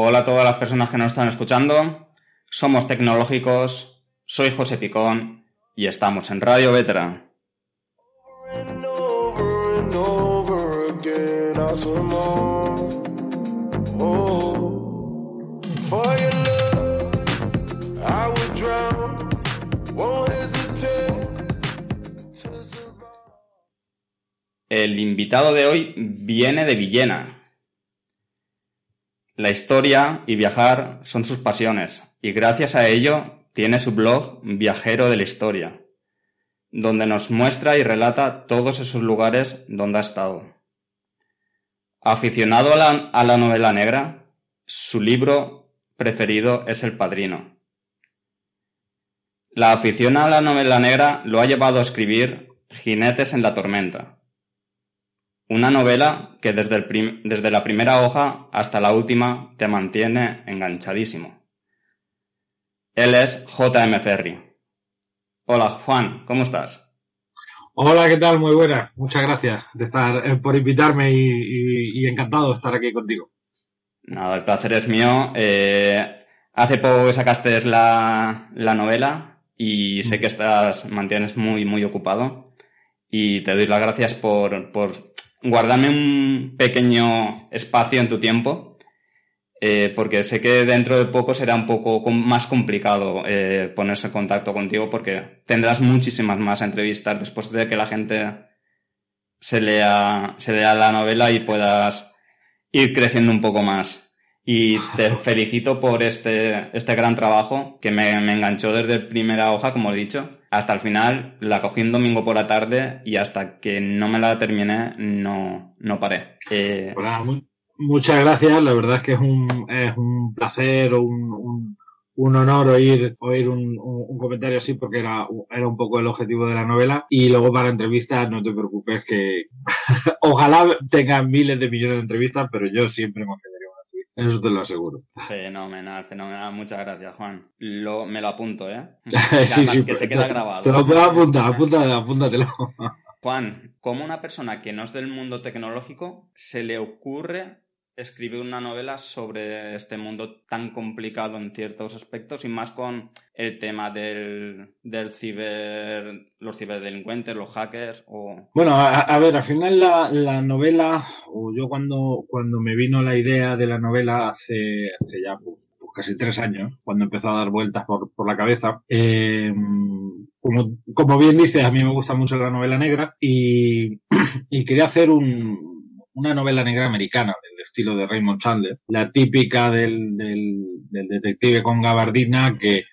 Hola a todas las personas que nos están escuchando. Somos tecnológicos. Soy José Picón y estamos en Radio Veteran. El invitado de hoy viene de Villena. La historia y viajar son sus pasiones, y gracias a ello tiene su blog Viajero de la Historia, donde nos muestra y relata todos esos lugares donde ha estado. Aficionado a la, novela negra, su libro preferido es El Padrino. La afición a la novela negra lo ha llevado a escribir Jinetes en la Tormenta, una novela que desde, desde la primera hoja hasta la última te mantiene enganchadísimo. Él es J.M. Ferry. Hola Juan, ¿cómo estás? Hola, ¿qué tal? Muy buenas. Muchas gracias de estar, eh, por invitarme y, encantado de estar aquí contigo. Nada, el placer es mío. Eh, hace poco sacaste la, la novela y sé mm. que estás, mantienes muy, muy ocupado. Y te doy las gracias por, por guardarme un pequeño espacio en tu tiempo, eh, porque sé que dentro de poco será un poco más complicado eh, ponerse en contacto contigo porque tendrás muchísimas más entrevistas después de que la gente se lea, se lea la novela y puedas ir creciendo un poco más. Y te felicito por este, este gran trabajo que me, me enganchó desde primera hoja, como he dicho hasta el final, la cogí un domingo por la tarde y hasta que no me la terminé, no, no paré. Eh... muchas gracias, la verdad es que es un, es un placer, un, un, un honor oír, oír un, un, comentario así porque era, era un poco el objetivo de la novela. Y luego para entrevistas, no te preocupes que ojalá tengan miles de millones de entrevistas, pero yo siempre me eso te lo aseguro. Fenomenal, fenomenal. Muchas gracias, Juan. Lo, me lo apunto, ¿eh? sí, sí, que se queda grabado. Te lo puedo apuntar, apúntate, apúntatelo. Juan, ¿cómo una persona que no es del mundo tecnológico se le ocurre escribir una novela sobre este mundo tan complicado en ciertos aspectos y más con el tema del, del ciber, los ciberdelincuentes, los hackers o... Bueno, a, ver, al final la, la, novela, o yo cuando, cuando me vino la idea de la novela hace, hace ya pues, pues casi tres años, cuando empezó a dar vueltas por, por la cabeza, eh, como, como bien dices, a mí me gusta mucho la novela negra y, y quería hacer un, una novela negra americana del estilo de Raymond Chandler, la típica del, del, detective con gabardina que,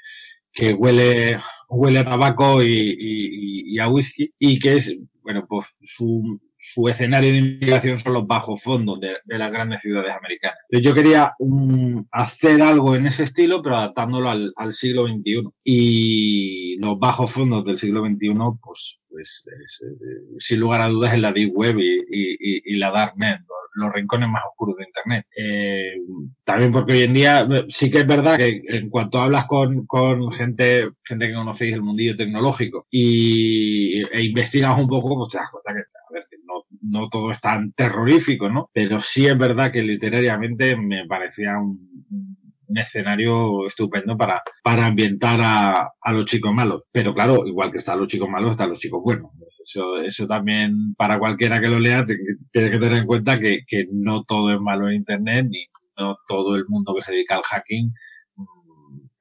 que huele, huele a tabaco y, y, a whisky y que es, bueno, pues su, su escenario de investigación son los bajos fondos de, de las grandes ciudades americanas. Yo quería um, hacer algo en ese estilo, pero adaptándolo al, al, siglo XXI. Y los bajos fondos del siglo XXI, pues, pues es, eh, sin lugar a dudas, es la Deep Web y, y, y la Darknet, los rincones más oscuros de Internet. Eh, también porque hoy en día sí que es verdad que en cuanto hablas con, con gente, gente que conocéis el mundillo tecnológico y, e investigas un poco, pues te das cuenta que, no, todo es tan terrorífico, ¿no? Pero sí es verdad que literariamente me parecía un, un escenario estupendo para, para ambientar a, a los chicos malos. Pero claro, igual que están los chicos malos, están los chicos buenos. Eso, eso también, para cualquiera que lo lea, tiene que tener en cuenta que, que no todo es malo en Internet, ni no todo el mundo que se dedica al hacking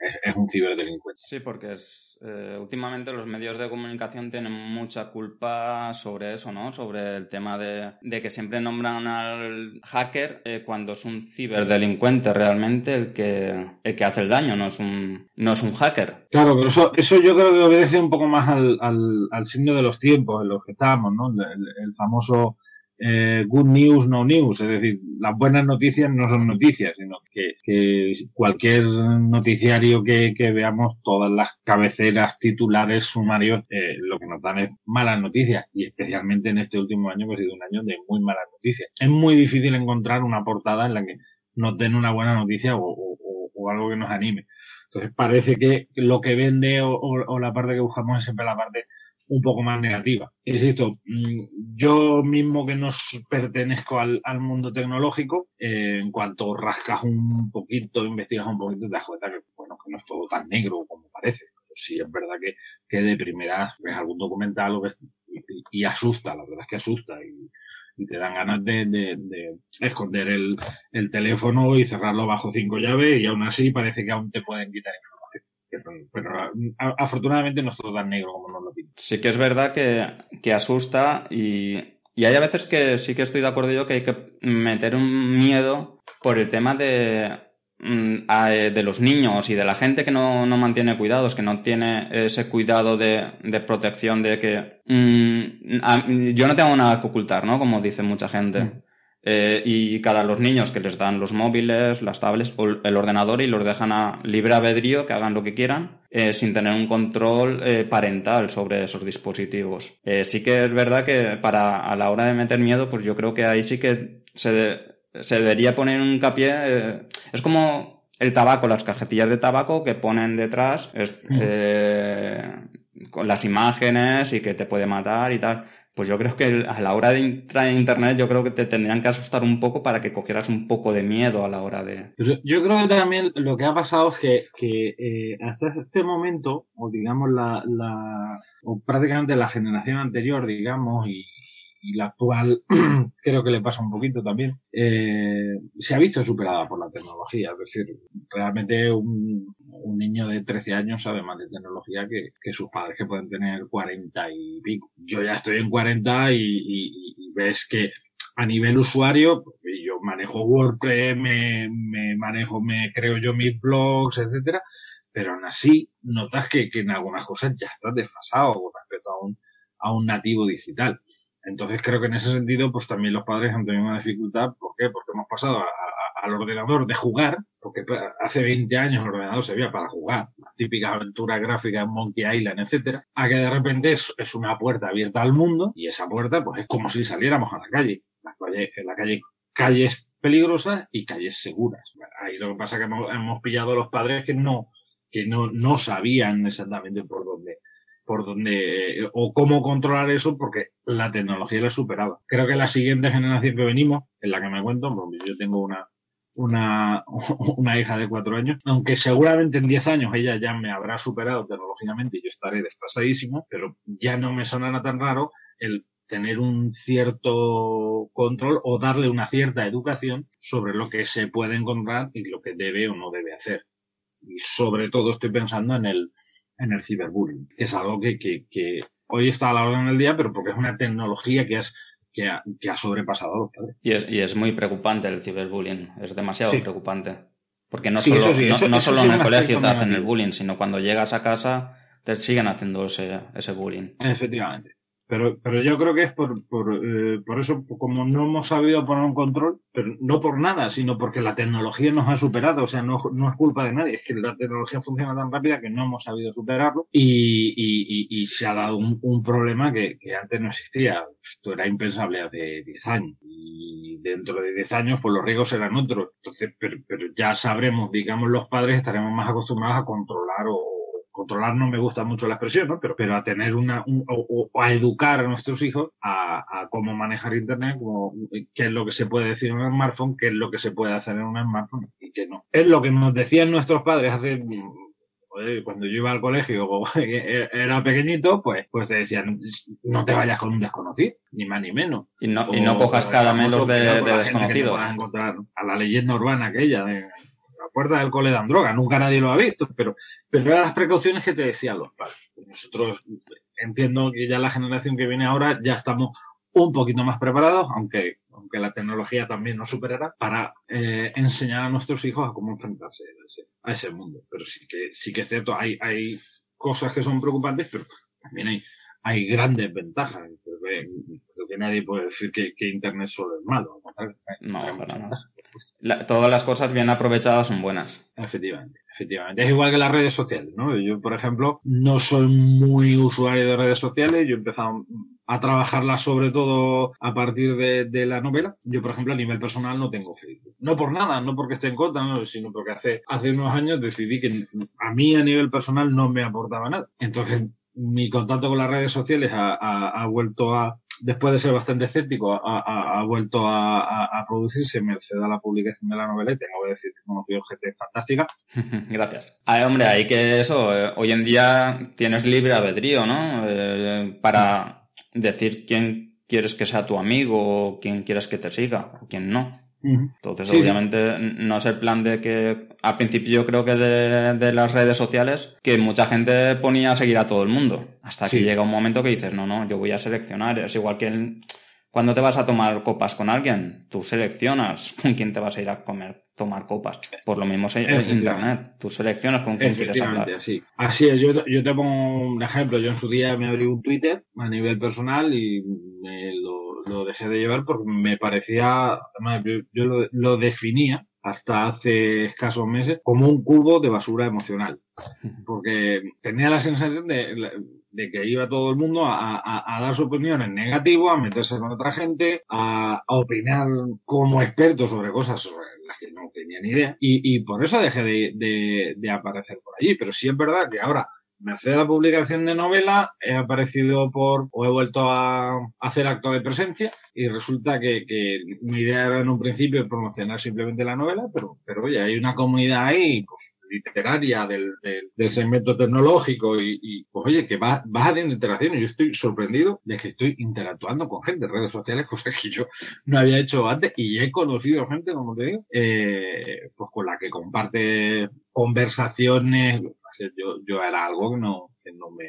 es, un ciberdelincuente. Sí, porque es, eh, últimamente los medios de comunicación tienen mucha culpa sobre eso, ¿no? Sobre el tema de, de que siempre nombran al hacker eh, cuando es un ciberdelincuente realmente el que, el que hace el daño, no es un, no es un hacker. Claro, pero eso, eso yo creo que obedece un poco más al, al, al signo de los tiempos en los que estamos, ¿no? el famoso eh, good news, no news. Es decir, las buenas noticias no son noticias, sino que, cualquier noticiario que, veamos, todas las cabeceras, titulares, sumarios, eh, lo que nos dan es malas noticias. Y especialmente en este último año, que ha sido un año de muy malas noticias. Es muy difícil encontrar una portada en la que nos den una buena noticia o, algo que nos anime. Entonces parece que lo que vende o, la parte que buscamos es siempre la parte un poco más negativa. Insisto, mm, yo mismo que no pertenezco al, mundo tecnológico, eh, en cuanto rascas un poquito, investigas un poquito, te das cuenta que, bueno, que no es todo tan negro como parece. Sí es verdad que, que de primera ves algún documental o ves, y, asusta, la verdad es que asusta. Y, te dan ganas de, de, esconder el, el, teléfono y cerrarlo bajo cinco llaves y aún así parece que aún te pueden quitar información pero, afortunadamente no es todo tan negro como nos lo piden. Sí que es verdad que, asusta y, y hay a veces que sí que estoy de acuerdo yo que hay que meter un miedo por el tema de, mm, de los niños y de la gente que no, mantiene cuidados, que no tiene ese cuidado de, protección de que mm, yo no tengo nada que ocultar, ¿no? Como dice mucha gente. Mm. Eh, y cada los niños que les dan los móviles, las tablets o el ordenador y los dejan a libre albedrío, que hagan lo que quieran, eh, sin tener un control eh, parental sobre esos dispositivos. sí que es verdad que para a la hora de meter miedo, pues yo creo que ahí sí que se, se debería poner un hincapié. es como el tabaco, las cajetillas de tabaco que ponen detrás es, mm. con las imágenes y que te puede matar y tal pues yo creo que a la hora de entrar en internet yo creo que te tendrían que asustar un poco para que cogieras un poco de miedo a la hora de... Yo creo que también lo que ha pasado es que, que eh, hasta este momento, o digamos la, la, o prácticamente la generación anterior, digamos, y, y la actual creo que le pasa un poquito también, eh, se ha visto superada por la tecnología. Es decir, realmente un, un niño de 13 años sabe más de tecnología que, que, sus padres que pueden tener 40 y pico. Yo ya estoy en 40 y, ves que a nivel usuario, yo manejo WordPress, me, me manejo, me creo yo mis blogs, etcétera, pero aún así notas que, que en algunas cosas ya estás desfasado con respecto a un, a un nativo digital. Entonces creo que en ese sentido, pues también los padres han tenido una dificultad. ¿Por qué? Porque hemos pasado al ordenador de jugar, porque hace 20 años el ordenador servía para jugar, las típicas aventuras gráficas Monkey Island, etcétera, a que de repente es, es, una puerta abierta al mundo y esa puerta pues es como si saliéramos a la calle. La calle en la calle, calles peligrosas y calles seguras. Ahí lo que pasa es que hemos, hemos pillado a los padres que no, que no, no sabían exactamente por dónde por dónde o cómo controlar eso porque la tecnología la superaba. Creo que la siguiente generación que venimos, en la que me cuento, porque yo tengo una, una, una hija de cuatro años, aunque seguramente en diez años ella ya me habrá superado tecnológicamente y yo estaré desfasadísimo, pero ya no me sonará tan raro el tener un cierto control o darle una cierta educación sobre lo que se puede encontrar y lo que debe o no debe hacer. Y sobre todo estoy pensando en el, en el ciberbullying, que es algo que, que, que hoy está a la orden del día, pero porque es una tecnología que, es, que, ha, que ha sobrepasado a los padres. Y es, y es muy preocupante el ciberbullying, es demasiado preocupante. Porque no solo, no, no solo en el colegio te hacen el bullying, sino cuando llegas a casa te siguen haciendo ese, ese bullying. Efectivamente. Pero, pero yo creo que es por, por, eh, por eso, como no hemos sabido poner un control, pero no por nada, sino porque la tecnología nos ha superado, o sea, no, no es culpa de nadie, es que la tecnología funciona tan rápida que no hemos sabido superarlo y, y, y, se ha dado un, un problema que, que, antes no existía. Esto era impensable hace 10 años y dentro de 10 años pues los riesgos serán otros. Entonces, pero, pero ya sabremos, digamos, los padres estaremos más acostumbrados a controlar o controlar no me gusta mucho la expresión, ¿no? Pero, pero a tener una, o, a educar a nuestros hijos a, a, cómo manejar Internet, como, qué es lo que se puede decir en un smartphone, qué es lo que se puede hacer en un smartphone y qué no. Es lo que nos decían nuestros padres hace cuando yo iba al colegio o era pequeñito, pues, pues te decían, no te vayas con un desconocido, ni más ni menos. Y no, y no cojas cada menos de, de desconocidos. A, encontrar, a la leyenda urbana aquella de, puerta del cole dan droga, nunca nadie lo ha visto, pero, pero eran las precauciones que te decían los padres. Nosotros entiendo que ya la generación que viene ahora ya estamos un poquito más preparados, aunque, aunque la tecnología también nos superará, para eh, enseñar a nuestros hijos a cómo enfrentarse a ese, a ese mundo. Pero sí que, sí que es cierto, hay, hay cosas que son preocupantes, pero también hay, hay grandes ventajas. Creo que, nadie puede decir que, que Internet solo es malo. No, para nada todas las cosas bien aprovechadas son buenas. Efectivamente, efectivamente. Es igual que las redes sociales, ¿no? Yo, por ejemplo, no soy muy usuario de redes sociales. Yo he empezado a trabajarlas sobre todo a partir de, la novela. Yo, por ejemplo, a nivel personal no tengo Facebook. No por nada, no porque esté en contra, sino porque hace, hace unos años decidí que a mí a nivel personal no me aportaba nada. Entonces, mi contacto con las redes sociales ha, vuelto a, después de ser bastante escéptico, ha, vuelto a, producirse merced a la publicación de la novela y tengo que decir que he conocido gente fantástica. Gracias. hombre, hay que eso, eh, hoy en día tienes libre albedrío, ¿no? Eh, para decir quién quieres que sea tu amigo o quién quieres que te siga o quién no. Entonces, obviamente, no es el plan de que al principio yo creo que de, las redes sociales, que mucha gente ponía a seguir a todo el mundo. Hasta que llega un momento que dices, no, no, yo voy a seleccionar. Es igual que cuando te vas a tomar copas con alguien, tú seleccionas con quién te vas a ir a comer, tomar copas. Por lo mismo en internet, tú seleccionas con quién quieres hablar. Así, así es, yo, yo te pongo un ejemplo. Yo en su día me abrí un Twitter a nivel personal y me lo lo dejé de llevar porque me parecía, yo lo, lo definía hasta hace escasos meses como un cubo de basura emocional. Porque tenía la sensación de, de que iba todo el mundo a, a, a, dar su opinión en negativo, a meterse con otra gente, a, a, opinar como experto sobre cosas sobre las que no tenía ni idea. Y, y por eso dejé de, de, de aparecer por allí. Pero sí es verdad que ahora merced a la publicación de novela, he aparecido por, o he vuelto a hacer acto de presencia, y resulta que, que mi idea era en un principio promocionar simplemente la novela, pero, pero oye, hay una comunidad ahí, pues, literaria del, del, segmento tecnológico y, y, pues oye, que va, va haciendo interacciones. Yo estoy sorprendido de que estoy interactuando con gente en redes sociales, cosa que yo no había hecho antes y he conocido gente, como te digo, eh, pues con la que comparte conversaciones yo, yo era algo que no, que no me,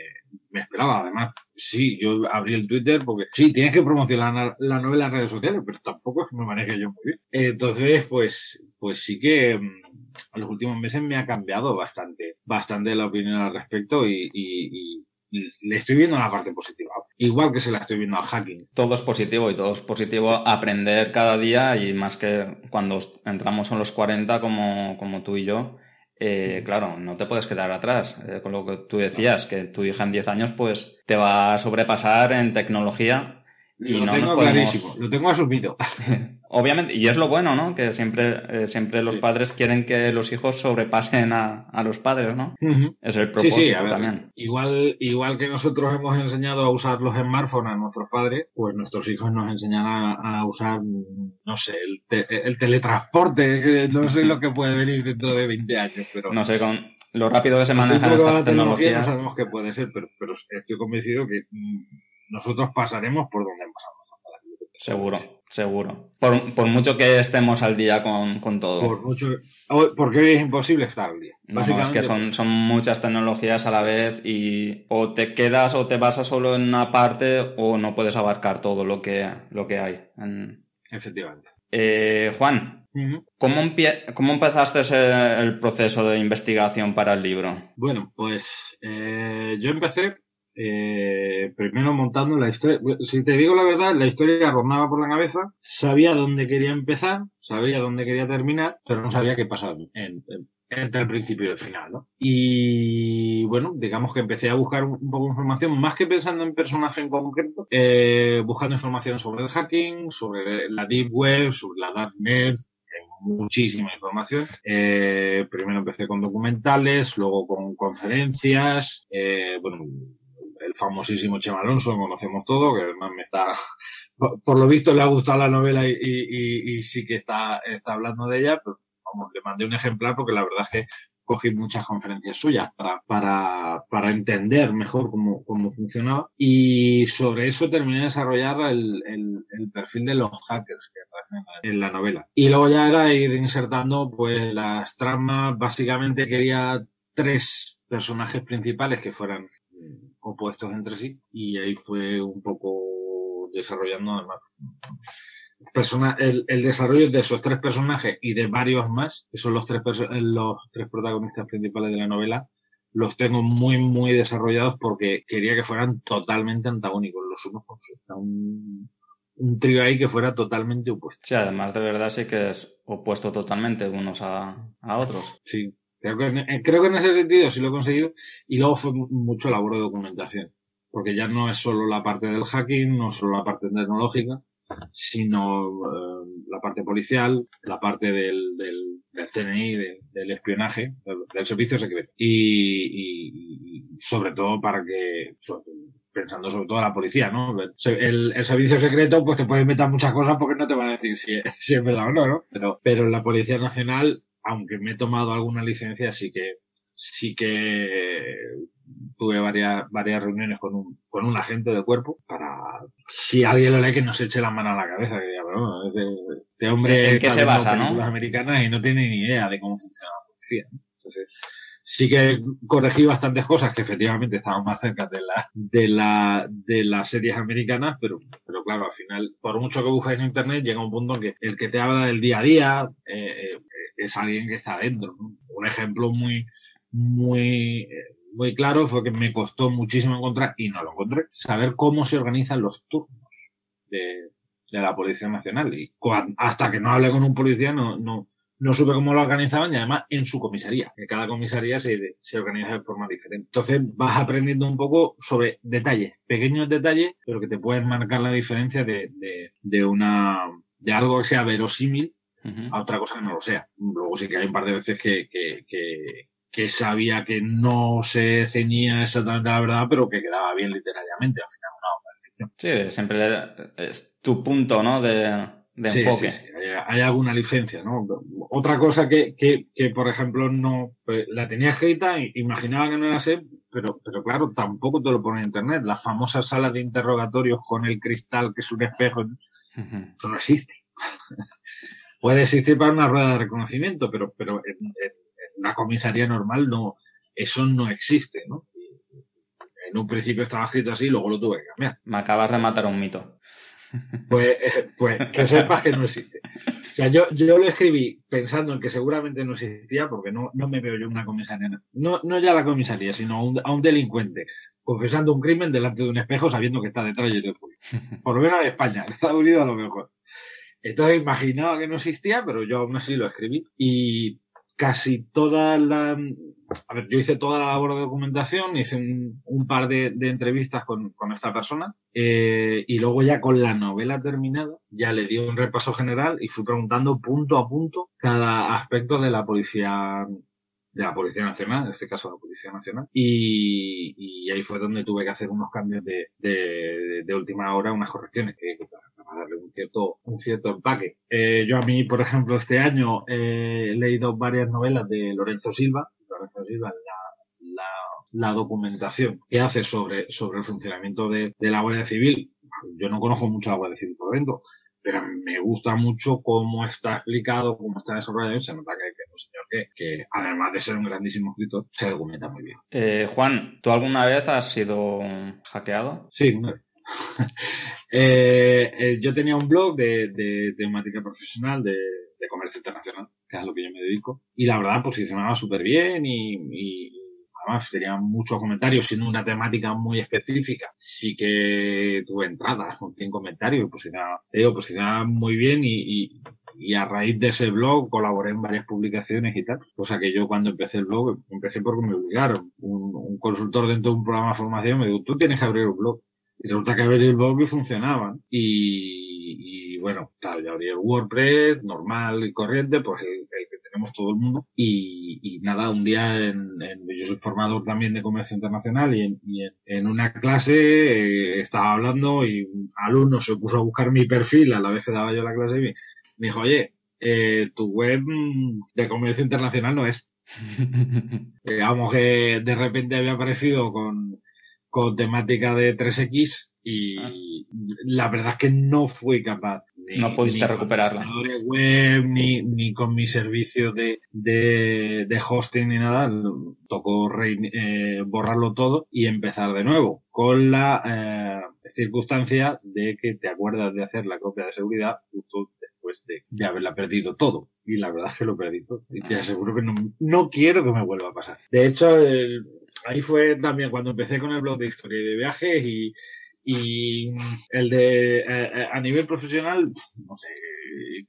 me esperaba. Además, sí, yo abrí el Twitter porque sí, tienes que promocionar la novela en redes sociales, pero tampoco es que me maneje yo muy bien. Entonces, pues, pues sí que mm, en los últimos meses me ha cambiado bastante, bastante la opinión al respecto y, y, y le estoy viendo la parte positiva. Igual que se la estoy viendo al hacking. Todo es positivo y todo es positivo aprender cada día y más que cuando entramos en los 40 como, como tú y yo, eh, claro, no te puedes quedar atrás. Eh, con lo que tú decías, que tu hija en 10 años pues te va a sobrepasar en tecnología y lo no tengo clarísimo, lo tengo asumido. Obviamente, y es lo bueno, ¿no? Que siempre, eh, siempre los padres quieren que los hijos sobrepasen a, a los padres, ¿no? Es el propósito sí, sí, también. Igual, igual que nosotros hemos enseñado a usar los smartphones a nuestros padres, pues nuestros hijos nos enseñan a, usar, no sé, el, el teletransporte, no sé lo que puede venir dentro de 20 años, pero... No sé, con lo rápido que se manejan estas tecnologías. No sabemos qué puede ser, pero, pero estoy convencido que mm, nosotros pasaremos por donde hemos pasado. Seguro, seguro. Por, por, mucho que estemos al día con, con todo. Por mucho, porque hoy es imposible estar al día. No, es que son, son muchas tecnologías a la vez y o te quedas o te basas solo en una parte o no puedes abarcar todo lo que, lo que hay. Efectivamente. Eh, Juan, ¿cómo, ¿cómo, empezaste el proceso de investigación para el libro? Bueno, pues eh, yo empecé eh, primero montando la historia. Si te digo la verdad, la historia rondaba por la cabeza, sabía dónde quería empezar, sabía dónde quería terminar, pero no sabía qué pasaba entre el principio y el final, ¿no? Y bueno, digamos que empecé a buscar un poco de información, más que pensando en personaje en concreto, eh, buscando información sobre el hacking, sobre la deep web, sobre la darknet, muchísima información. Eh, primero empecé con documentales, luego con conferencias, eh, bueno, el famosísimo Chema Alonso, conocemos todo, que además me está, por, lo visto le ha gustado la novela y, y, y, sí que está, está hablando de ella, pero vamos, le mandé un ejemplar porque la verdad es que cogí muchas conferencias suyas para, para, para entender mejor cómo, cómo funcionaba y sobre eso terminé de desarrollar el, el, el perfil de los hackers que aparecen en la novela. Y luego ya era ir insertando pues las tramas, básicamente quería tres personajes principales que fueran opuestos entre sí y ahí fue un poco desarrollando además persona, el, el, desarrollo de esos tres personajes y de varios más, que son los tres, los tres protagonistas principales de la novela, los tengo muy, muy desarrollados porque quería que fueran totalmente antagónicos los unos con los Un, un trío ahí que fuera totalmente opuesto. Sí, además de verdad sí que es opuesto totalmente unos a, a otros. Sí, Creo que, en, creo que en ese sentido sí lo he conseguido y luego fue mucho labor de documentación, porque ya no es solo la parte del hacking, no solo la parte tecnológica, sino eh, la parte policial, la parte del, del, del CNI, del espionaje, del, servicio secreto. Y, sobre todo para que, pensando sobre todo a la policía, ¿no? El, servicio secreto, pues te puede inventar muchas cosas porque no te van a decir si, si es verdad o no, ¿no? Pero, pero la Policía Nacional, aunque me he tomado alguna licencia, sí que, sí que tuve varias, varias reuniones con un, con un agente del cuerpo para, si alguien lo lee, que nos eche la mano a la cabeza, que bueno, este hombre ¿En qué se basa, ¿no? americanas y no tiene ni idea de cómo funciona la policía. Entonces, sí que corregí bastantes cosas que efectivamente estaban más cerca de la, de la, de las series americanas, pero, pero claro, al final, por mucho que busques en internet, llega un punto en que el que te habla del día a día, eh, eh es alguien que está adentro, Un ejemplo muy, muy, muy claro fue que me costó muchísimo encontrar, y no lo encontré, saber cómo se organizan los turnos de, de la Policía Nacional. Y hasta que no hablé con un policía no, no, no supe cómo lo organizaban y además en su comisaría, que cada comisaría se, se organiza de forma diferente. Entonces vas aprendiendo un poco sobre detalles, pequeños detalles, pero que te pueden marcar la diferencia de, de, de una, de algo que sea verosímil a otra cosa que no lo sea. Luego sí que hay un par de veces que, que, que, que sabía que no se ceñía exactamente a la verdad, pero que quedaba bien literariamente. Al final, una ficción. Sí, siempre es tu punto, ¿no? De, de enfoque. Sí, Hay, alguna licencia, ¿no? Otra cosa que, que, que por ejemplo, no pues, la tenía escrita, imaginaba que no era sé, pero, pero claro, tampoco te lo pone en internet. La famosa sala de interrogatorios con el cristal que es un espejo, eso no existe. Puede existir para una rueda de reconocimiento, pero, pero en, una comisaría normal no, eso no existe, ¿no? En un principio estaba escrito así, luego lo tuve que cambiar. Me acabas de matar un mito. Pues, eh, pues que sepas que no existe. O sea, yo, yo lo escribí pensando en que seguramente no existía, porque no, no me veo yo una comisaría. No, no ya la comisaría, sino a un, a un delincuente confesando un crimen delante de un espejo sabiendo que está detrás de Por lo menos en España, en Estados Unidos a lo mejor. Entonces imaginaba que no existía, pero yo aún así lo escribí. Y casi toda la... A ver, yo hice toda la labor de documentación, hice un, un par de, de, entrevistas con, con esta persona eh, y luego ya con la novela terminada ya le di un repaso general y fui preguntando punto a punto cada aspecto de la policía de la Policía Nacional, en este caso la Policía Nacional, y, y ahí fue donde tuve que hacer unos cambios de, de, de última hora, unas correcciones que, para darle un cierto, un cierto empaque. Eh, yo a mí, por ejemplo, este año eh, he leído varias novelas de Lorenzo Silva. La, la, la documentación que hace sobre, sobre el funcionamiento de, de la Guardia Civil. Yo no conozco mucho la Guardia Civil por dentro, pero me gusta mucho cómo está explicado, cómo está desarrollado, se nota que, que un señor que, que, además de ser un grandísimo escritor, se documenta muy bien. Eh, Juan, ¿tú alguna vez has sido hackeado? Sí, una vez. eh, eh, yo tenía un blog de, de temática profesional de, de, comercio internacional, que es a lo que yo me dedico, y la verdad posicionaba súper bien y, y, además tenía muchos comentarios, siendo una temática muy específica. Sí que tuve entradas con 100 comentarios, posicionaba, digo, posicionaba muy bien y, y, y, a raíz de ese blog colaboré en varias publicaciones y tal. Cosa que yo cuando empecé el blog, empecé porque me obligaron. Un, un consultor dentro de un programa de formación me dijo, tú tienes que abrir un blog. Y resulta que abrí el blog y funcionaba. Y, y bueno, claro, ya abrí el WordPress normal y corriente, pues el, el que tenemos todo el mundo. Y, y nada, un día en, en, yo soy formador también de comercio internacional y en, y en, en una clase eh, estaba hablando y un alumno se puso a buscar mi perfil a la vez que daba yo la clase y me, me dijo, oye, eh, tu web de comercio internacional no es. eh, vamos que de repente había aparecido con con temática de 3X y ah. la verdad es que no fui capaz. Ni, no pudiste ni recuperarla. Con web, ni, ni con mi servicio de, de, de hosting ni nada. Tocó re, eh, borrarlo todo y empezar de nuevo. Con la eh, circunstancia de que te acuerdas de hacer la copia de seguridad justo después de, de haberla perdido todo. Y la verdad es que lo perdí todo. Y te aseguro que no, no quiero que me vuelva a pasar. De hecho, el, ahí fue también cuando empecé con el blog de historia y de viajes y, y el de eh, a nivel profesional, no sé,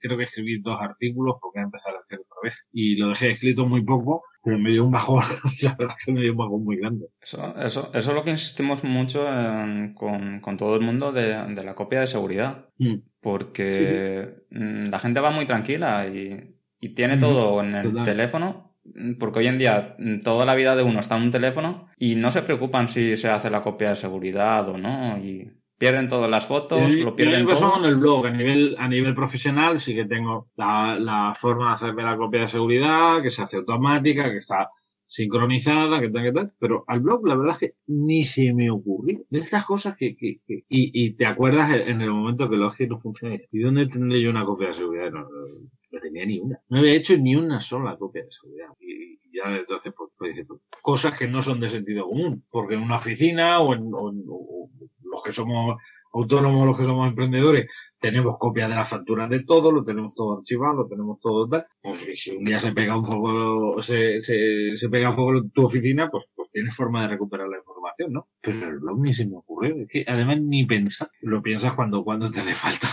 creo que escribí dos artículos porque empezar a hacer otra vez y lo dejé escrito muy poco, pero me dio un bajón, la verdad es que me dio un bajón muy grande. Eso, eso, eso es lo que insistimos mucho en, con, con todo el mundo de, de la copia de seguridad, mm. porque sí, sí. la gente va muy tranquila y, y tiene todo en el Total. teléfono porque hoy en día toda la vida de uno está en un teléfono y no se preocupan si se hace la copia de seguridad o no. Y pierden todas las fotos, lo pierden todo. en el blog, a nivel, a nivel profesional sí que tengo la, la forma de hacerme la copia de seguridad, que se hace automática, que está sincronizada, que tal, que tal, pero al blog la verdad es que ni se me ocurrió. De estas cosas que, que, que y, y, te acuerdas en el momento que el que no funciona. ¿Y dónde tendré yo una copia de seguridad? No, no, tenía ni una. No había hecho ni una sola copia de seguridad. Y, ya entonces, pues, pues, pues, cosas que no son de sentido común, porque en una oficina o en, los que somos autónomos, los que somos emprendedores, tenemos copias de las facturas de todo, lo tenemos todo archivado, lo tenemos todo tal. Pues si un día se pega un fuego, se, se, se pega fuego en tu oficina, pues, pues tienes forma de recuperar la información, ¿no? Pero el blog ni se me ocurrió. Es que además ni pensar. Lo piensas cuando, cuando te hace falta.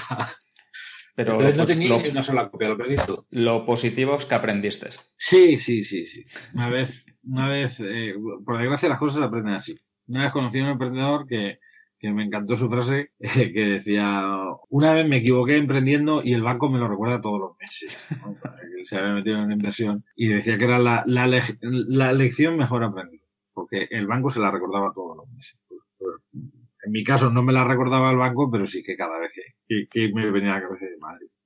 Pero Entonces no tenía ni una sola copia, lo perdí todo. Lo positivo es que aprendiste. Sí, sí, sí, sí. Una vez, una vez, eh, por desgracia las cosas se aprenden así. Una vez conocí a un emprendedor que, que me encantó su frase, que decía, una vez me equivoqué emprendiendo y el banco me lo recuerda todos los meses. se había metido en una inversión y decía que era la, la, la lección mejor aprendida, porque el banco se la recordaba todos los meses. En mi caso no me la recordaba el banco, pero sí que cada vez que, que, me venía a la cabeza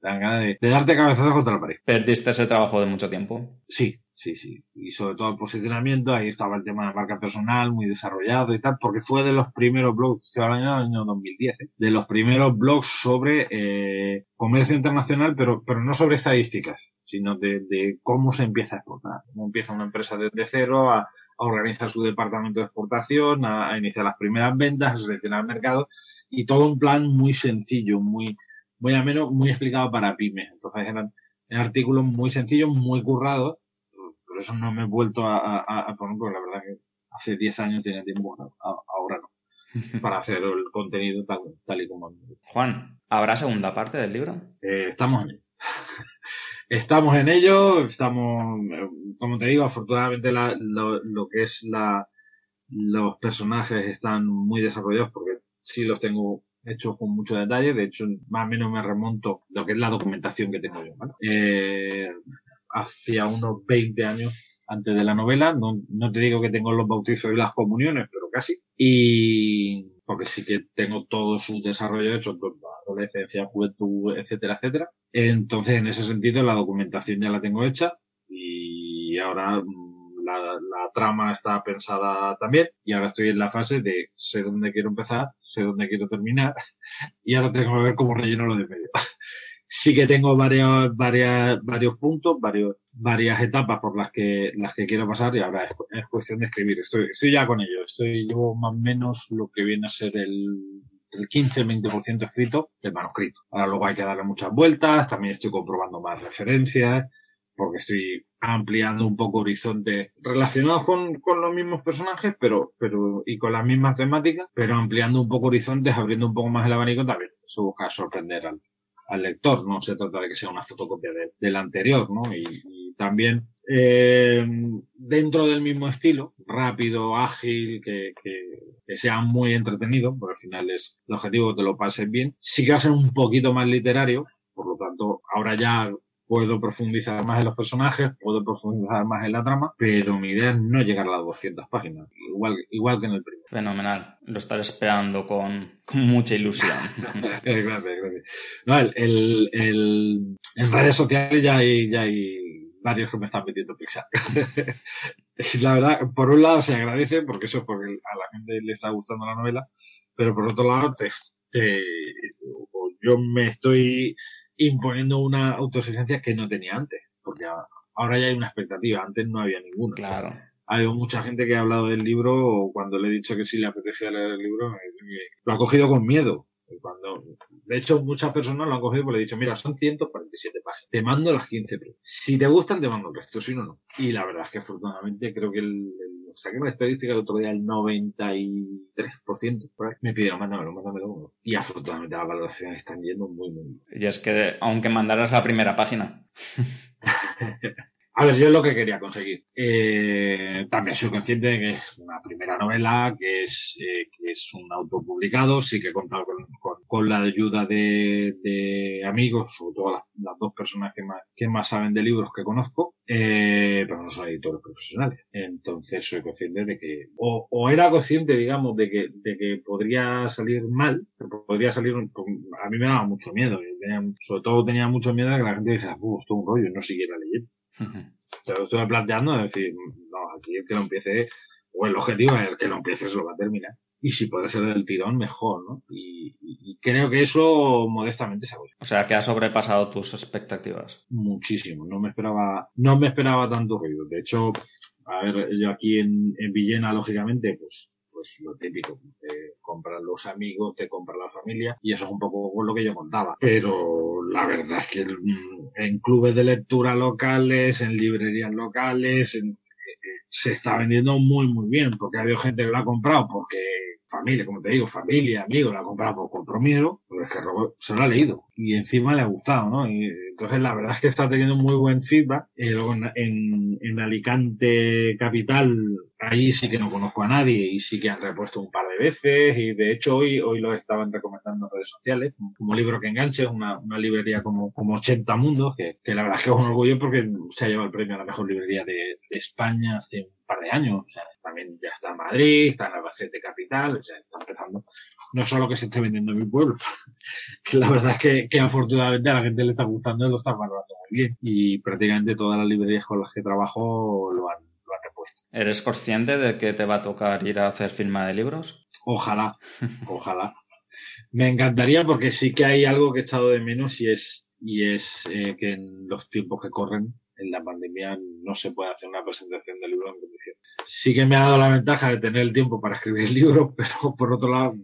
de madre. De, de, darte cabezazos contra la pared. ¿Perdiste ese trabajo de mucho tiempo? Sí, Sí, sí. Y sobre todo el posicionamiento, ahí estaba el tema de marca personal muy desarrollado y tal, porque fue de los primeros blogs, estoy hablando del año 2010, ¿eh? de los primeros blogs sobre eh, comercio internacional, pero, pero no sobre estadísticas, sino de, de cómo se empieza a exportar, cómo empieza una empresa desde cero a, a organizar su departamento de exportación, a, a, iniciar las primeras ventas, a seleccionar el mercado, y todo un plan muy sencillo, muy, muy ameno, muy explicado para pymes. Entonces eran, eran artículos muy sencillos, muy currados, por eso no me he vuelto a, a, a poner, porque la verdad que hace 10 años tenía tiempo, ahora no, para hacer el contenido tal, tal y como. Juan, ¿habrá segunda parte del libro? Eh, estamos en ello. estamos en ello, estamos, como te digo, afortunadamente la, lo, lo que es la, los personajes están muy desarrollados porque sí los tengo hechos con mucho detalle. De hecho, más o menos me remonto lo que es la documentación que tengo yo. ¿vale? Eh, hacia unos 20 años antes de la novela. No, no te digo que tengo los bautizos y las comuniones, pero casi. Y porque sí que tengo todo su desarrollo hecho, adolescencia, juventud, etcétera, etcétera. Entonces, en ese sentido, la documentación ya la tengo hecha y ahora la, la, trama está pensada también y ahora estoy en la fase de sé dónde quiero empezar, sé dónde quiero terminar y ahora tengo que ver cómo relleno lo de medio sí que tengo varios, varias, varios puntos, varios, varias etapas por las que, las que quiero pasar y ahora es, cuestión de escribir. Estoy, estoy ya con ello. Estoy, llevo más o menos lo que viene a ser el, el 15-20% escrito del manuscrito. Ahora luego hay que darle muchas vueltas, también estoy comprobando más referencias, porque estoy ampliando un poco horizonte relacionados con, con los mismos personajes, pero, pero, y con las mismas temáticas, pero ampliando un poco horizontes, abriendo un poco más el abanico también. Eso busca sorprender al, al lector, no se trata de que sea una fotocopia de, del anterior, ¿no? Y, y también eh, dentro del mismo estilo, rápido, ágil, que, que, que, sea muy entretenido, porque al final es el objetivo que lo pases bien, sí que va a ser un poquito más literario, por lo tanto, ahora ya puedo profundizar más en los personajes, puedo profundizar más en la trama, pero mi idea es no llegar a las 200 páginas, igual, igual que en el primero. Fenomenal, lo estaré esperando con, con mucha ilusión. gracias, gracias. No, el, el, el, en redes sociales ya hay, ya hay varios que me están metiendo Pixar. la verdad, por un lado se agradece, porque eso es porque a la gente le está gustando la novela, pero por otro lado, te, te, yo me estoy imponiendo una autoexigencia que no tenía antes, porque ahora ya hay una expectativa, antes no había ninguna. Claro. Hay mucha gente que ha hablado del libro o cuando le he dicho que sí le apetecía leer el libro, lo ha cogido con miedo. Cuando, de hecho, muchas personas lo han cogido porque le he dicho, mira, son 147 páginas. Te mando las 15 Si te gustan, te mando el resto, si no, no. Y la verdad es que afortunadamente creo que el, el saqué una estadística el otro día, el 93%, por ahí, me pidieron, mándamelo, mándamelo. Y afortunadamente las valoraciones están yendo muy, muy bien. Y es que, aunque mandaras la primera página. A ver, yo es lo que quería conseguir. Eh, también soy consciente de que es una primera novela, que es, eh, que es un autopublicado, sí que he contado con, con, con la ayuda de, de, amigos, sobre todo la, la, las dos personas que más, que más saben de libros que conozco, eh, pero no son editores profesionales. Entonces soy consciente de que, o, o era consciente, digamos, de que, de que podría salir mal, podría salir, a mí me daba mucho miedo, sobre todo tenía mucho miedo de que la gente dijera, uh, esto es un rollo, y no siguiera leyendo. Pero estoy planteando es decir, no, aquí el que lo empiece, o el objetivo es el que lo empiece se lo va a terminar y si puede ser del tirón, mejor, ¿no? Y, creo que eso modestamente se ha O sea, que ha sobrepasado tus expectativas. Muchísimo. No me esperaba, no me esperaba tanto ruido. De hecho, a ver, yo aquí en, en Villena, lógicamente, pues, pues lo típico. Te compran los amigos, te compra la familia, y eso es un poco lo que yo contaba. Pero la verdad es que en clubes de lectura locales, en librerías locales, en, se está vendiendo muy, muy bien, porque ha habido gente que lo ha comprado porque familia, como te digo, familia, amigos, lo ha comprado por compromiso, pero es que se lo ha leído y encima le ha gustado, ¿no? Y entonces la verdad es que está teniendo muy buen feedback. Eh, luego en, en, Alicante Capital, ahí sí que no conozco a nadie y sí que han repuesto un par de veces y de hecho hoy, hoy lo estaban recomendando en redes sociales como libro que enganche, una, una librería como, como 80 mundos, que, que la verdad es que es un orgullo porque se ha llevado el premio a la mejor librería de, de España hace par de años. O sea, también ya está en Madrid, está en Albacete Capital, o sea, está empezando. No solo que se esté vendiendo en mi pueblo, que la verdad es que, que afortunadamente a la gente le está gustando y lo está valorando muy bien. Y prácticamente todas las librerías con las que trabajo lo han, lo han repuesto. ¿Eres consciente de que te va a tocar ir a hacer firma de libros? Ojalá, ojalá. Me encantaría porque sí que hay algo que he echado de menos y es, y es eh, que en los tiempos que corren en la pandemia no se puede hacer una presentación de libro en condiciones. Sí que me ha dado la ventaja de tener el tiempo para escribir el libro, pero por otro lado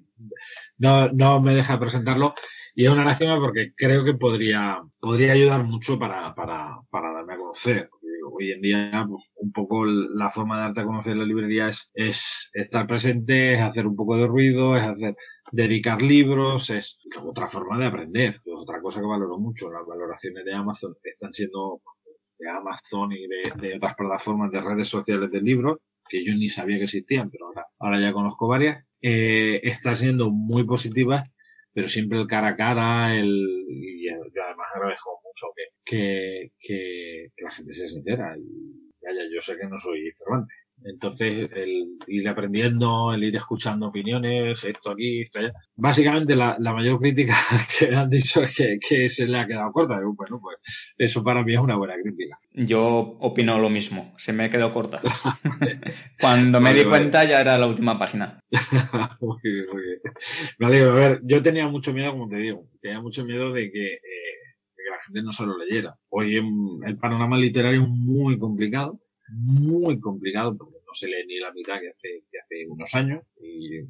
no, no me deja presentarlo. Y es una lástima porque creo que podría, podría ayudar mucho para, para, para darme a conocer. Hoy en día, pues, un poco la forma de darte a conocer la librería es, es estar presente, es hacer un poco de ruido, es hacer, dedicar libros, es otra forma de aprender. Es otra cosa que valoro mucho. Las valoraciones de Amazon están siendo de Amazon y de, otras plataformas de redes sociales del libro, que yo ni sabía que existían, pero ahora, ya conozco varias, eh, está siendo muy positiva, pero siempre el cara a cara, el, y yo además agradezco mucho que, que, que, la gente sea sincera y vaya, yo sé que no soy Cervantes, entonces, el ir aprendiendo, el ir escuchando opiniones, esto aquí, esto allá. Básicamente, la, la mayor crítica que han dicho es que, que, se le ha quedado corta. Bueno, pues eso para mí es una buena crítica. Yo opino lo mismo, se me quedó corta. Cuando me di cuenta ya era la última página. muy bien, muy bien. Me alegro. A ver, yo tenía mucho miedo, como te digo, tenía mucho miedo de que, eh, que la gente no se lo leyera. Hoy el panorama literario es muy complicado muy complicado porque no se lee ni la mitad que hace, que hace unos años y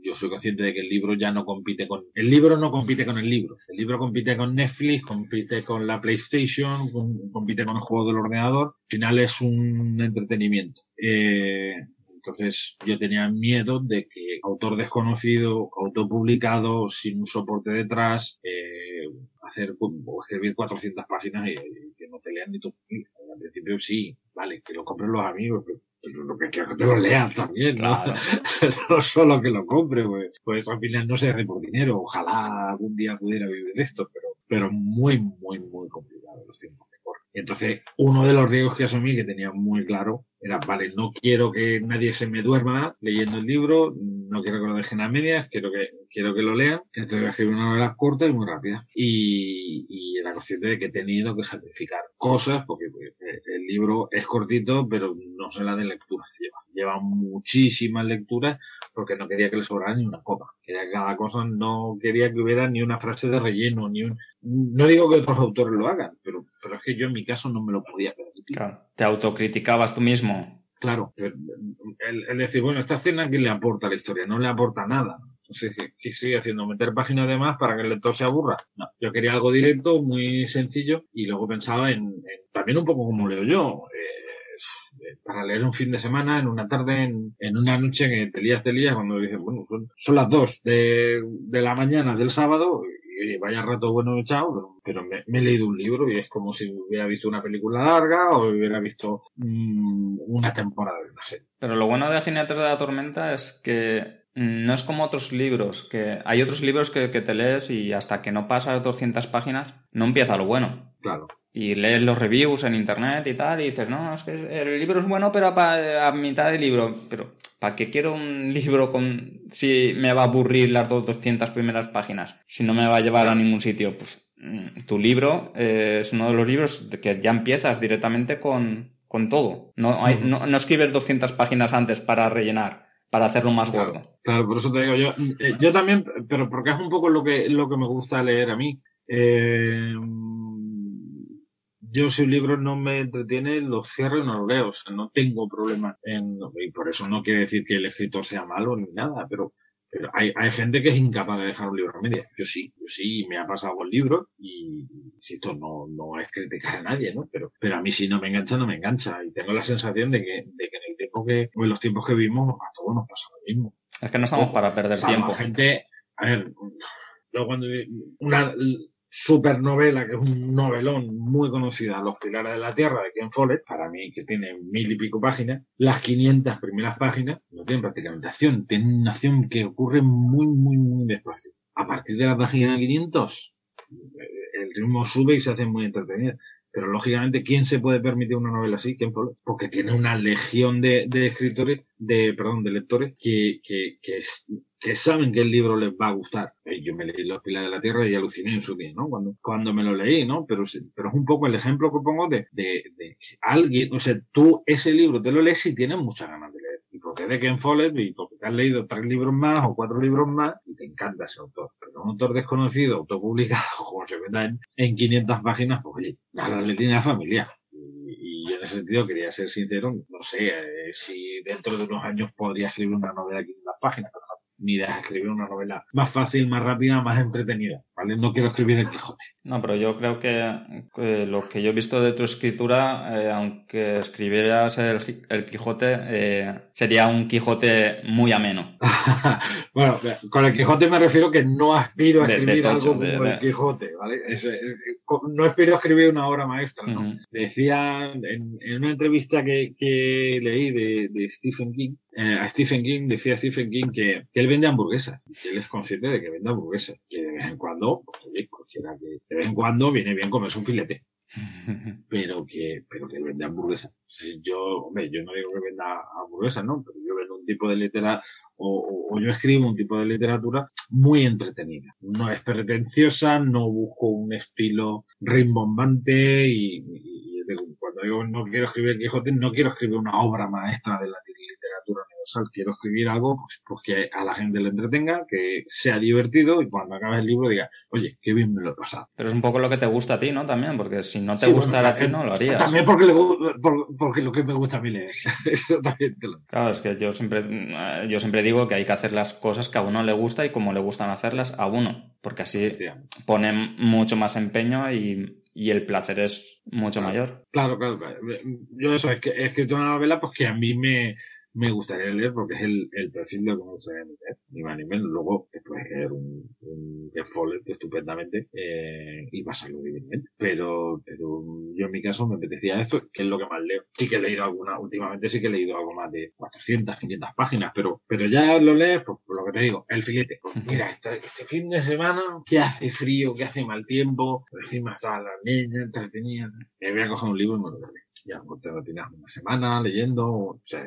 yo soy consciente de que el libro ya no compite con el libro no compite con el libro. El libro compite con Netflix compite con la PlayStation compite con el juego del ordenador. Al final es un entretenimiento. Eh, entonces yo tenía miedo de que autor desconocido autopublicado sin un soporte detrás eh, hacer o escribir 400 páginas y, que no te lean ni tu al principio sí, vale, que lo compren los amigos, pero, lo que quiero que te lo lean también, ¿no? no solo que lo compre, pues, pues al final no se hace por dinero. Ojalá algún día pudiera vivir de esto, pero, pero muy, muy, muy complicado los tiempos que corren. Entonces, uno de los riesgos que asumí, que tenía muy claro, era, vale, no quiero que nadie se me duerma leyendo el libro, no quiero que lo dejen a medias, quiero que, quiero que lo lean, entonces voy a escribir una novela corta y muy rápida. Y, y era consciente de que he tenido que sacrificar cosas, porque pues, el libro es cortito, pero no sé la de lecturas que lleva. Lleva muchísimas lecturas porque no quería que le sobrara ni una copa. Quería cada cosa, no quería que hubiera ni una frase de relleno, ni un... No digo que otros autores lo hagan, pero, pero es que yo en mi caso no me lo podía permitir. Claro. Te autocriticabas tú mismo. Claro. El, decir, bueno, esta escena, ¿qué le aporta a la historia? No le aporta nada. ¿Qué, sigue haciendo? ¿Meter páginas de más para que el lector se aburra? No. Yo quería algo directo, muy sencillo, y luego pensaba en, también un poco como leo yo. Eh, para leer un fin de semana, en una tarde, en, una noche que te lías, cuando dices, bueno, son, son las dos de, de la mañana del sábado, y vaya rato bueno echado, pero, me, he leído un libro y es como si hubiera visto una película larga o hubiera visto mm, una temporada de una serie. Pero lo bueno de Jinetes de la Tormenta es que no es como otros libros, que hay otros libros que, que, te lees y hasta que no pasas 200 páginas no empieza lo bueno. Claro. Y lees los reviews en internet y tal, y dices, no, es que el libro es bueno, pero a, a mitad del libro. Pero, ¿para qué quiero un libro con. si me va a aburrir las 200 primeras páginas? Si no me va a llevar a ningún sitio. Pues mm, tu libro eh, es uno de los libros que ya empiezas directamente con, con todo. No, hay, no, no escribes 200 páginas antes para rellenar para hacerlo más gordo. Claro, por eso te digo yo, eh, yo también, pero porque es un poco lo que, lo que me gusta leer a mí. Eh, yo si un libro no me entretiene, lo cierro y no lo leo. O sea, no tengo problema en, y por eso no quiere decir que el escritor sea malo ni nada, pero, pero hay, hay gente que es incapaz de dejar un libro a media. Yo sí, yo sí, me ha pasado con libros y, si esto no, no es criticar a nadie, ¿no? Pero, pero a mí si no me engancha, no me engancha. Y tengo la sensación de que, de que en el tiempo que, o en los tiempos que vimos, a todos nos pasa lo mismo. Es que no estamos para perder O sea, tiempo. La gente, a ver, yo cuando una supernovela que es un novelón muy conocida, Los Pilares de la Tierra de Ken Follett, para mí que tiene mil y pico páginas, las 500 primeras páginas no tienen prácticamente acción, tienen una acción que ocurre muy, muy, muy despacio. A partir de la página 500, el ritmo sube y se hace muy entretenida. Pero lógicamente, ¿quién se puede permitir una novela así? Follett. Porque tiene una legión de, de escritores, de, perdón, de lectores que, que, que, que saben que el libro les va a gustar. Eh, Yo me leí Los Pilares de la Tierra y aluciné en su día, ¿no? Cuando, cuando me lo leí, ¿no? Pero, pero es un poco el ejemplo que pongo de, de, de alguien, o sea, tú ese libro te lo lees y tienes muchas ganas de porque de Ken Follett y porque has leído tres libros más o cuatro libros más y te encanta ese autor. Pero un autor desconocido, autopublicado, como se venda en, en 500 páginas, pues oye, la letrina familiar. Y, y en ese sentido quería ser sincero, no sé eh, si dentro de unos años podría escribir una novela de 500 páginas, pero no, mi idea es escribir una novela más fácil, más rápida, más entretenida, ¿vale? No quiero escribir el Quijote. No, pero yo creo que, que lo que yo he visto de tu escritura, eh, aunque escribieras el, Quijote, eh, sería un Quijote muy ameno. bueno, con el Quijote me refiero que no aspiro a De- de escribir tocho, algo de- como el Quijote, ¿vale? Es- es- no aspiro a escribir una obra maestra. Decía en, en una entrevista que, que leí de, Stephen King, eh, a Stephen King decía Stephen King que, que él vende hamburguesas, que él es consciente de que vende hamburguesas, que de vez en cuando, oye, cualquiera que de vez en cuando viene bien comerse un filete, pero que, pero que vende hamburguesas. Si Yo, hombre, yo no digo que venda hamburguesas, ¿no? Pero yo vendo un tipo de literatura, o, o- yo escribo un tipo de literatura muy entretenida. No es pretenciosa, no busco un estilo rimbombante y, y- y digo, cuando digo no quiero escribir Quijote, no quiero escribir una obra maestra de la literatura universal. Quiero escribir algo pues, pues que a la gente le entretenga, que sea divertido y cuando acabe el libro diga, oye, qué bien me lo he pasado. Pero es un poco lo que te gusta a ti, ¿no? También, porque si no te Sí, gustara bueno, a ti, no lo harías. También porque, le por- porque lo que me gusta a mí leer. Eso también te lo Claro, es que yo siempre, yo siempre digo que hay que hacer las cosas que a uno le gusta y como le gustan hacerlas a uno, porque así digo. ponen mucho más empeño y, y el placer es mucho Claro. mayor. Claro, claro, claro. Yo eso, es que he escrito una novela pues que a mí me, me gustaría leer porque es el, el perfil de lo que me gustaría leer, ni más ni menos. Luego te puedes leer un, un Ken Follett estupendamente eh, y pasarlo divinamente. Pero, pero yo en mi caso me apetecía esto, que es lo que más leo. Sí que he leído alguna, últimamente sí que he leído algo más de 400, 500 páginas, pero, pero ya lo lees, pues, por lo que te digo, el filete. Pues mira, este, este fin de semana, que hace frío, que hace mal tiempo, encima estaban las niñas entretenidas. Me voy a coger un libro y me lo. Ya, pues te lo tienes una semana leyendo, o sea,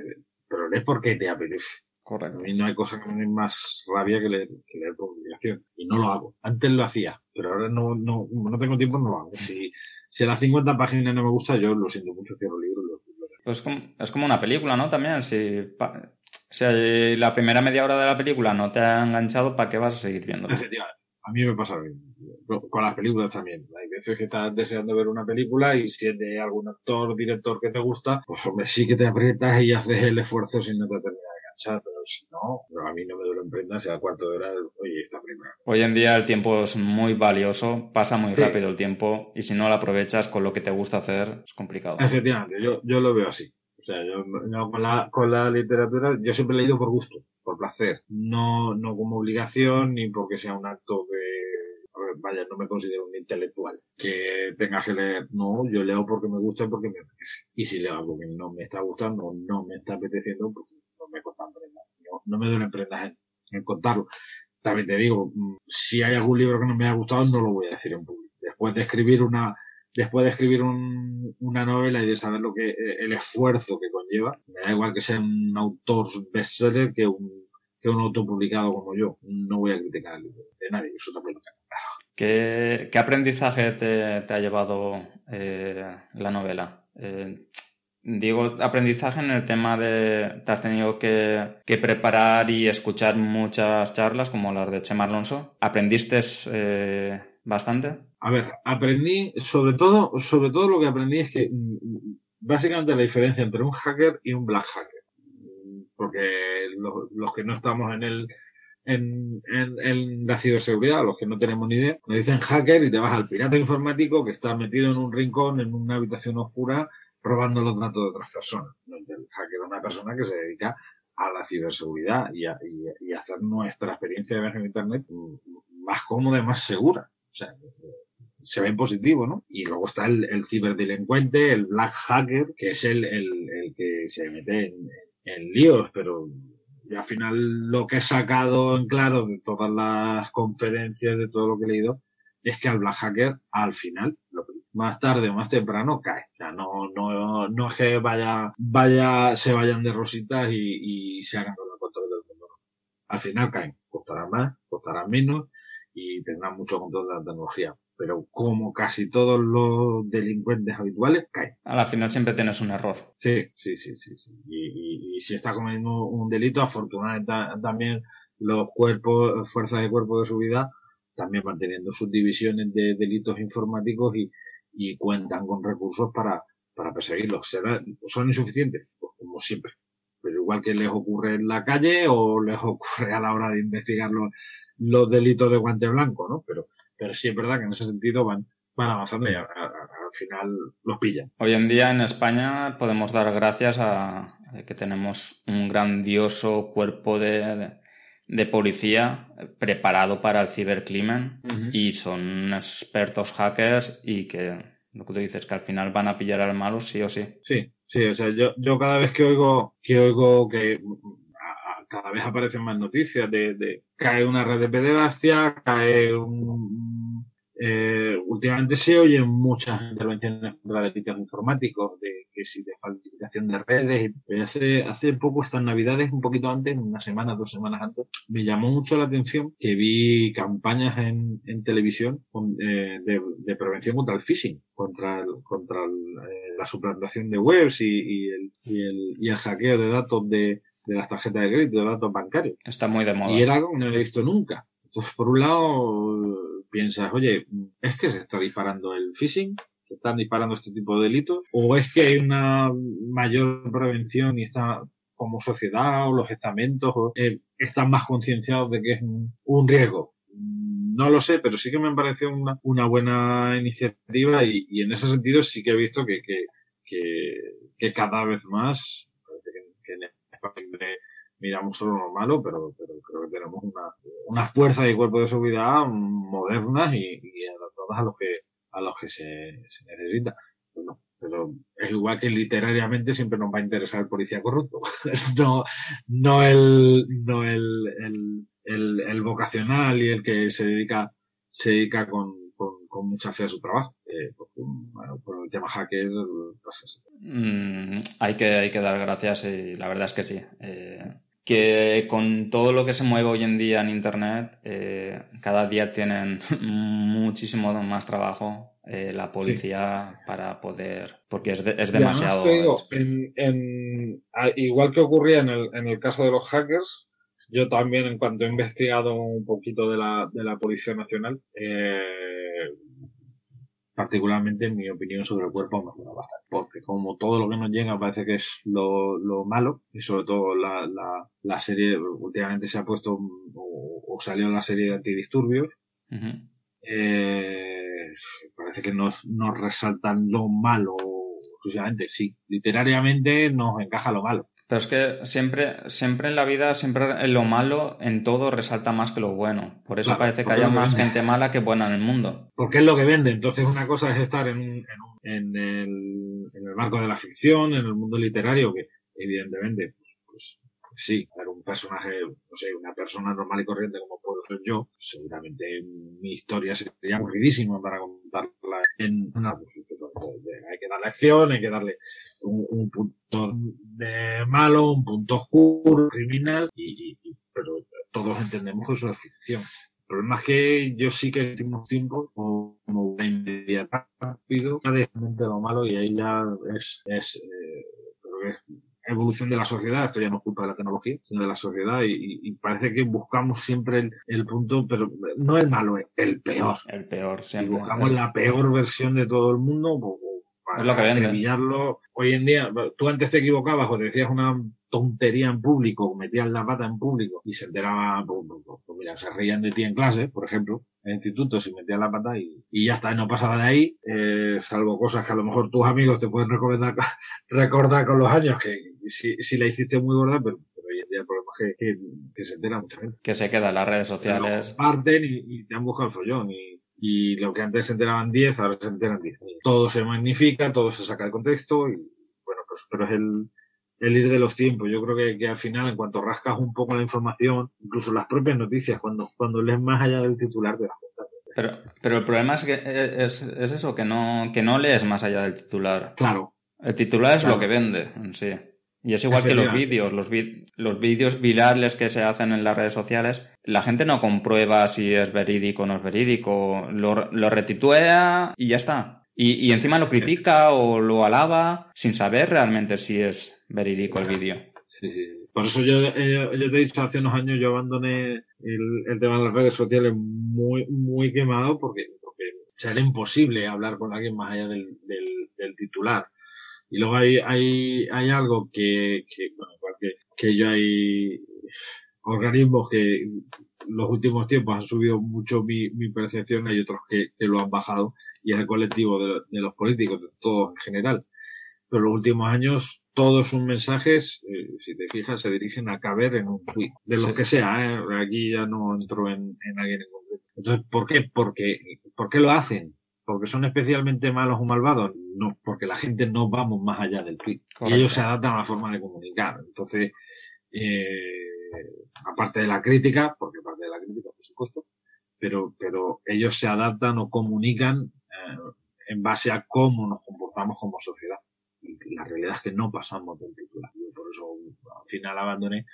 lees porque te apetece. A Correcto. mí no hay cosa que me dé más rabia que leer, que leer por obligación. Y no lo hago. Antes lo hacía, pero ahora no, no, como no tengo tiempo, no lo hago. Si, si a las 50 páginas no me gusta, yo lo siento mucho, cierro el libro y lo, lo. Pues es como, es como una película, ¿no? También, si, pa- si la primera media hora de la película no te ha enganchado, ¿para qué vas a seguir viendo? A mí me pasa bien. Con- las películas también. Hay veces que estás deseando ver una película y si es de algún actor, director que te gusta, pues hombre, sí que te aprietas y haces el esfuerzo si no te termina de enganchar. Pero si no, pero a mí no me duele en prenda si al cuarto de hora, oye, esta película. Hoy en día el tiempo es muy valioso, pasa muy Sí. rápido el tiempo y si no lo aprovechas con lo que te gusta hacer, es complicado. Efectivamente, yo, yo lo veo así. O sea, yo no, con, la, con la literatura, yo siempre he leído por gusto, por placer. No, no como obligación ni porque sea un acto de, vaya, no me considero un intelectual. Que tenga que leer, no, yo leo porque me gusta y porque me apetece. Y si leo algo que no me está gustando, no me está apeteciendo, pues no me cortan prendas. No, no me duelen prendas en, en contarlo. También te digo, mm, si hay algún libro que no me ha gustado, no lo voy a decir en público. Después de escribir una, después de escribir una novela y de saber lo que el esfuerzo que conlleva, me da igual que sea un autor bestseller que un, que un autor publicado como yo. No voy a criticar el libro de nadie, eso también lo tengo ¿Qué, ¿Qué, aprendizaje te, te ha llevado eh, la novela? Eh, digo aprendizaje en el tema de te has tenido que, que, preparar y escuchar muchas charlas como las de Chema Alonso. ¿Aprendiste eh, bastante? A ver, aprendí, sobre todo, sobre todo lo que aprendí es que mm, básicamente la diferencia entre un hacker y un black hacker. Porque los, que no estamos en el, en, en, la ciberseguridad, los que no tenemos ni idea, nos dicen hacker y te vas al pirata informático que está metido en un rincón, en una habitación oscura, robando los datos de otras personas. El hacker es una persona que se dedica a la ciberseguridad y a, y, hacer nuestra experiencia de ver en Internet más cómoda y más segura. O sea, se ve en positivo, ¿no? Y luego está el, el ciberdelincuente, el black hacker, que es el, el, el que se mete en, en líos, pero y al final lo que he sacado en claro de todas las conferencias, de todo lo que he leído, es que al Black Hacker al final, más tarde o más temprano, cae. O no, no, no es que vaya, vaya, se vayan de rositas y, y se hagan con el control del mundo. Al final caen. Costará más, costará menos y tendrán mucho control de la tecnología pero como casi todos los delincuentes habituales, caen. A la final siempre tienes un error. Sí, sí, sí, sí. sí. Y, y, y, si está cometiendo un delito, afortunadamente también los cuerpos, fuerzas de cuerpo de seguridad, también manteniendo sus divisiones de delitos informáticos y, y cuentan con recursos para, para perseguirlos. ¿Será, ¿Son insuficientes? Pues como siempre. Pero igual que les ocurre en la calle o les ocurre a la hora de investigar los, los delitos de guante blanco, ¿no? Pero pero sí es verdad que en ese sentido van, van avanzando y al final los pillan. Hoy en día en España podemos dar gracias a que tenemos un grandioso cuerpo de, de, policía preparado para el cibercrimen y son expertos hackers y que lo que tú dices, que al final van a pillar al malo sí o sí. Sí, sí, o sea, yo, yo cada vez que oigo, que oigo que cada vez aparecen más noticias de, de cae una red de pederastia, cae un, eh, últimamente se oyen muchas intervenciones contra delitos informáticos, de que si de falsificación de redes. Hace, hace poco, estas navidades, un poquito antes, una semana, dos semanas antes, me llamó mucho la atención que vi campañas en, en televisión eh, de, de, prevención contra el phishing, contra, el, contra el, eh, la suplantación de webs y, y, el, y, el, y el hackeo de datos de, de las tarjetas de crédito, de datos bancarios. Está muy de moda. Y era algo que no he visto nunca. Entonces, por un lado, piensas, oye, ¿es que se está disparando el phishing? ¿Se están disparando este tipo de delitos? ¿O es que hay una mayor prevención y está como sociedad o los estamentos eh, están más concienciados de que es un, riesgo? No lo sé, pero sí que me pareció una, una buena iniciativa y, y, en ese sentido sí que he visto que, que, que, que cada vez más miramos solo lo malo, pero, pero creo que tenemos una, una fuerza de cuerpo de seguridad modernas y, y adaptadas a los que, a los que se, se necesita. Bueno, pero es igual que literariamente siempre nos va a interesar el policía corrupto. no, no el, no el, el, el, el vocacional y el que se dedica, se dedica con, con, mucha fe a su trabajo. Eh, bueno, por el tema hacker, pues mm, hay, que, hay que dar gracias y la verdad es que sí. Eh, que con todo lo que se mueve hoy en día en Internet, eh, cada día tienen muchísimo más trabajo eh, la policía sí. para poder, porque es, de, es demasiado. Digo, en, en, igual que ocurría en el, en el caso de los hackers, yo también en cuanto he investigado un poquito de la, de la Policía Nacional, eh, particularmente en mi opinión sobre el cuerpo mejora bastante. Porque como todo lo que nos llega parece que es lo, lo malo, y sobre todo la, la, la, serie, últimamente se ha puesto o, o salió la serie de antidisturbios, uh -huh. eh, parece que nos, nos resaltan lo malo exclusivamente. Sí, literariamente nos encaja lo malo. Pero es que siempre, siempre en la vida, siempre lo malo, en todo resalta más que lo bueno. Por eso claro, parece que haya más gente mala que buena en el mundo. Porque es lo que vende. Entonces una cosa es estar en, en, en, el, en el marco de la ficción, en el mundo literario, que evidentemente pues, pues, sí, era un personaje, no sé, una persona normal y corriente como puedo ser yo, seguramente mi historia sería aburridísima para contarla en una pues, hay que darle acción, hay que darle un, punto de malo, un punto oscuro, criminal, y, pero todos entendemos que eso es ficción. El problema es que yo sí que en últimos tiempos, como una inmediata rápido, de lo malo y ahí ya es, es, eh, es evolución de la sociedad, esto ya no es culpa de la tecnología, sino de la sociedad y, parece que buscamos siempre el, punto, pero no el malo, el peor. El peor, siempre. Y buscamos la peor versión de todo el mundo pues, para es lo que Hoy en día, tú antes te equivocabas o te decías una tontería en público, metías la pata en público y se enteraba, pues, pues, pues, pues, mira, se reían de ti en clase, por ejemplo, en el instituto, si metías la pata y, y ya está, no pasaba de ahí, eh, salvo cosas que a lo mejor tus amigos te pueden recordar, recordar con los años, que si, si la hiciste muy gorda, pero, hoy en día el problema es que, que, se entera mucha gente. Que se queda en las redes sociales. Parten y, y, te han buscado el follón y, y lo que antes se enteraban 10, ahora se enteran 10. Todo se magnifica, todo se saca de contexto y bueno, pues pero es el, el ir de los tiempos. Yo creo que, que, al final, en cuanto rascas un poco la información, incluso las propias noticias, cuando, cuando lees más allá del titular, te das cuenta. Pero, pero el problema es que es, es eso, que no, que no lees más allá del titular. Claro. El titular es lo que vende en sí. Y es igual que los vídeos, los, los vídeos virales que se hacen en las redes sociales, la gente no comprueba si es verídico o no es verídico, lo, lo retituea y ya está. Y, y encima lo critica o lo alaba sin saber realmente si es verídico el vídeo. Sí, sí. Por eso yo, eh, yo te he dicho hace unos años yo abandoné el, el tema de las redes sociales muy, muy quemado porque, porque era imposible hablar con alguien más allá del, del, del titular. Y luego hay, hay, hay algo que, que bueno, que, que yo hay organismos que los últimos tiempos han subido mucho mi, mi percepción, hay otros que, que, lo han bajado, y es el colectivo de, de, los políticos, de todos en general. Pero los últimos años, todos sus mensajes, eh, si te fijas, se dirigen a caber en un tweet, de lo que sea, ¿eh? aquí ya no entro en, en alguien en concreto. Entonces, ¿por qué? Porque, ¿por qué lo hacen? Porque son especialmente malos o malvados, no, porque la gente no vamos más allá del tweet. Y ellos se adaptan a la forma de comunicar. Entonces, eh, aparte de la crítica, porque aparte de la crítica, por supuesto, pero, pero ellos se adaptan o comunican eh, en base a cómo nos comportamos como sociedad. Y la realidad es que no pasamos del titular. Yo por eso al final abandoné.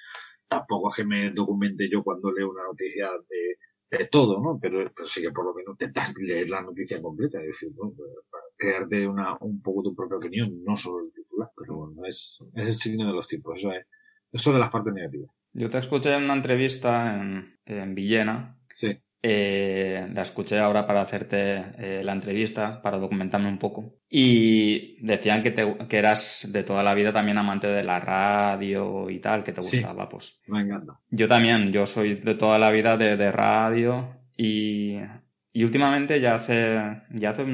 Tampoco es que me documente yo cuando leo una noticia de de todo, ¿no? Pero, pero, sí que por lo menos intentas leer la noticia completa, es decir, ¿no? para crearte una, un poco tu propia opinión, no solo el titular, pero bueno, es, es el signo de los tiempos, eso es, eso de las partes negativas. Yo te escuché en una entrevista en, en Villena, sí. Eh, la escuché ahora para hacerte eh, la entrevista, para documentarme un poco. Y decían que, te, que eras de toda la vida también amante de la radio y tal, que te gustaba, pues. Me encanta. Yo también, yo soy de toda la vida de, de radio y, y últimamente ya hace, ya hace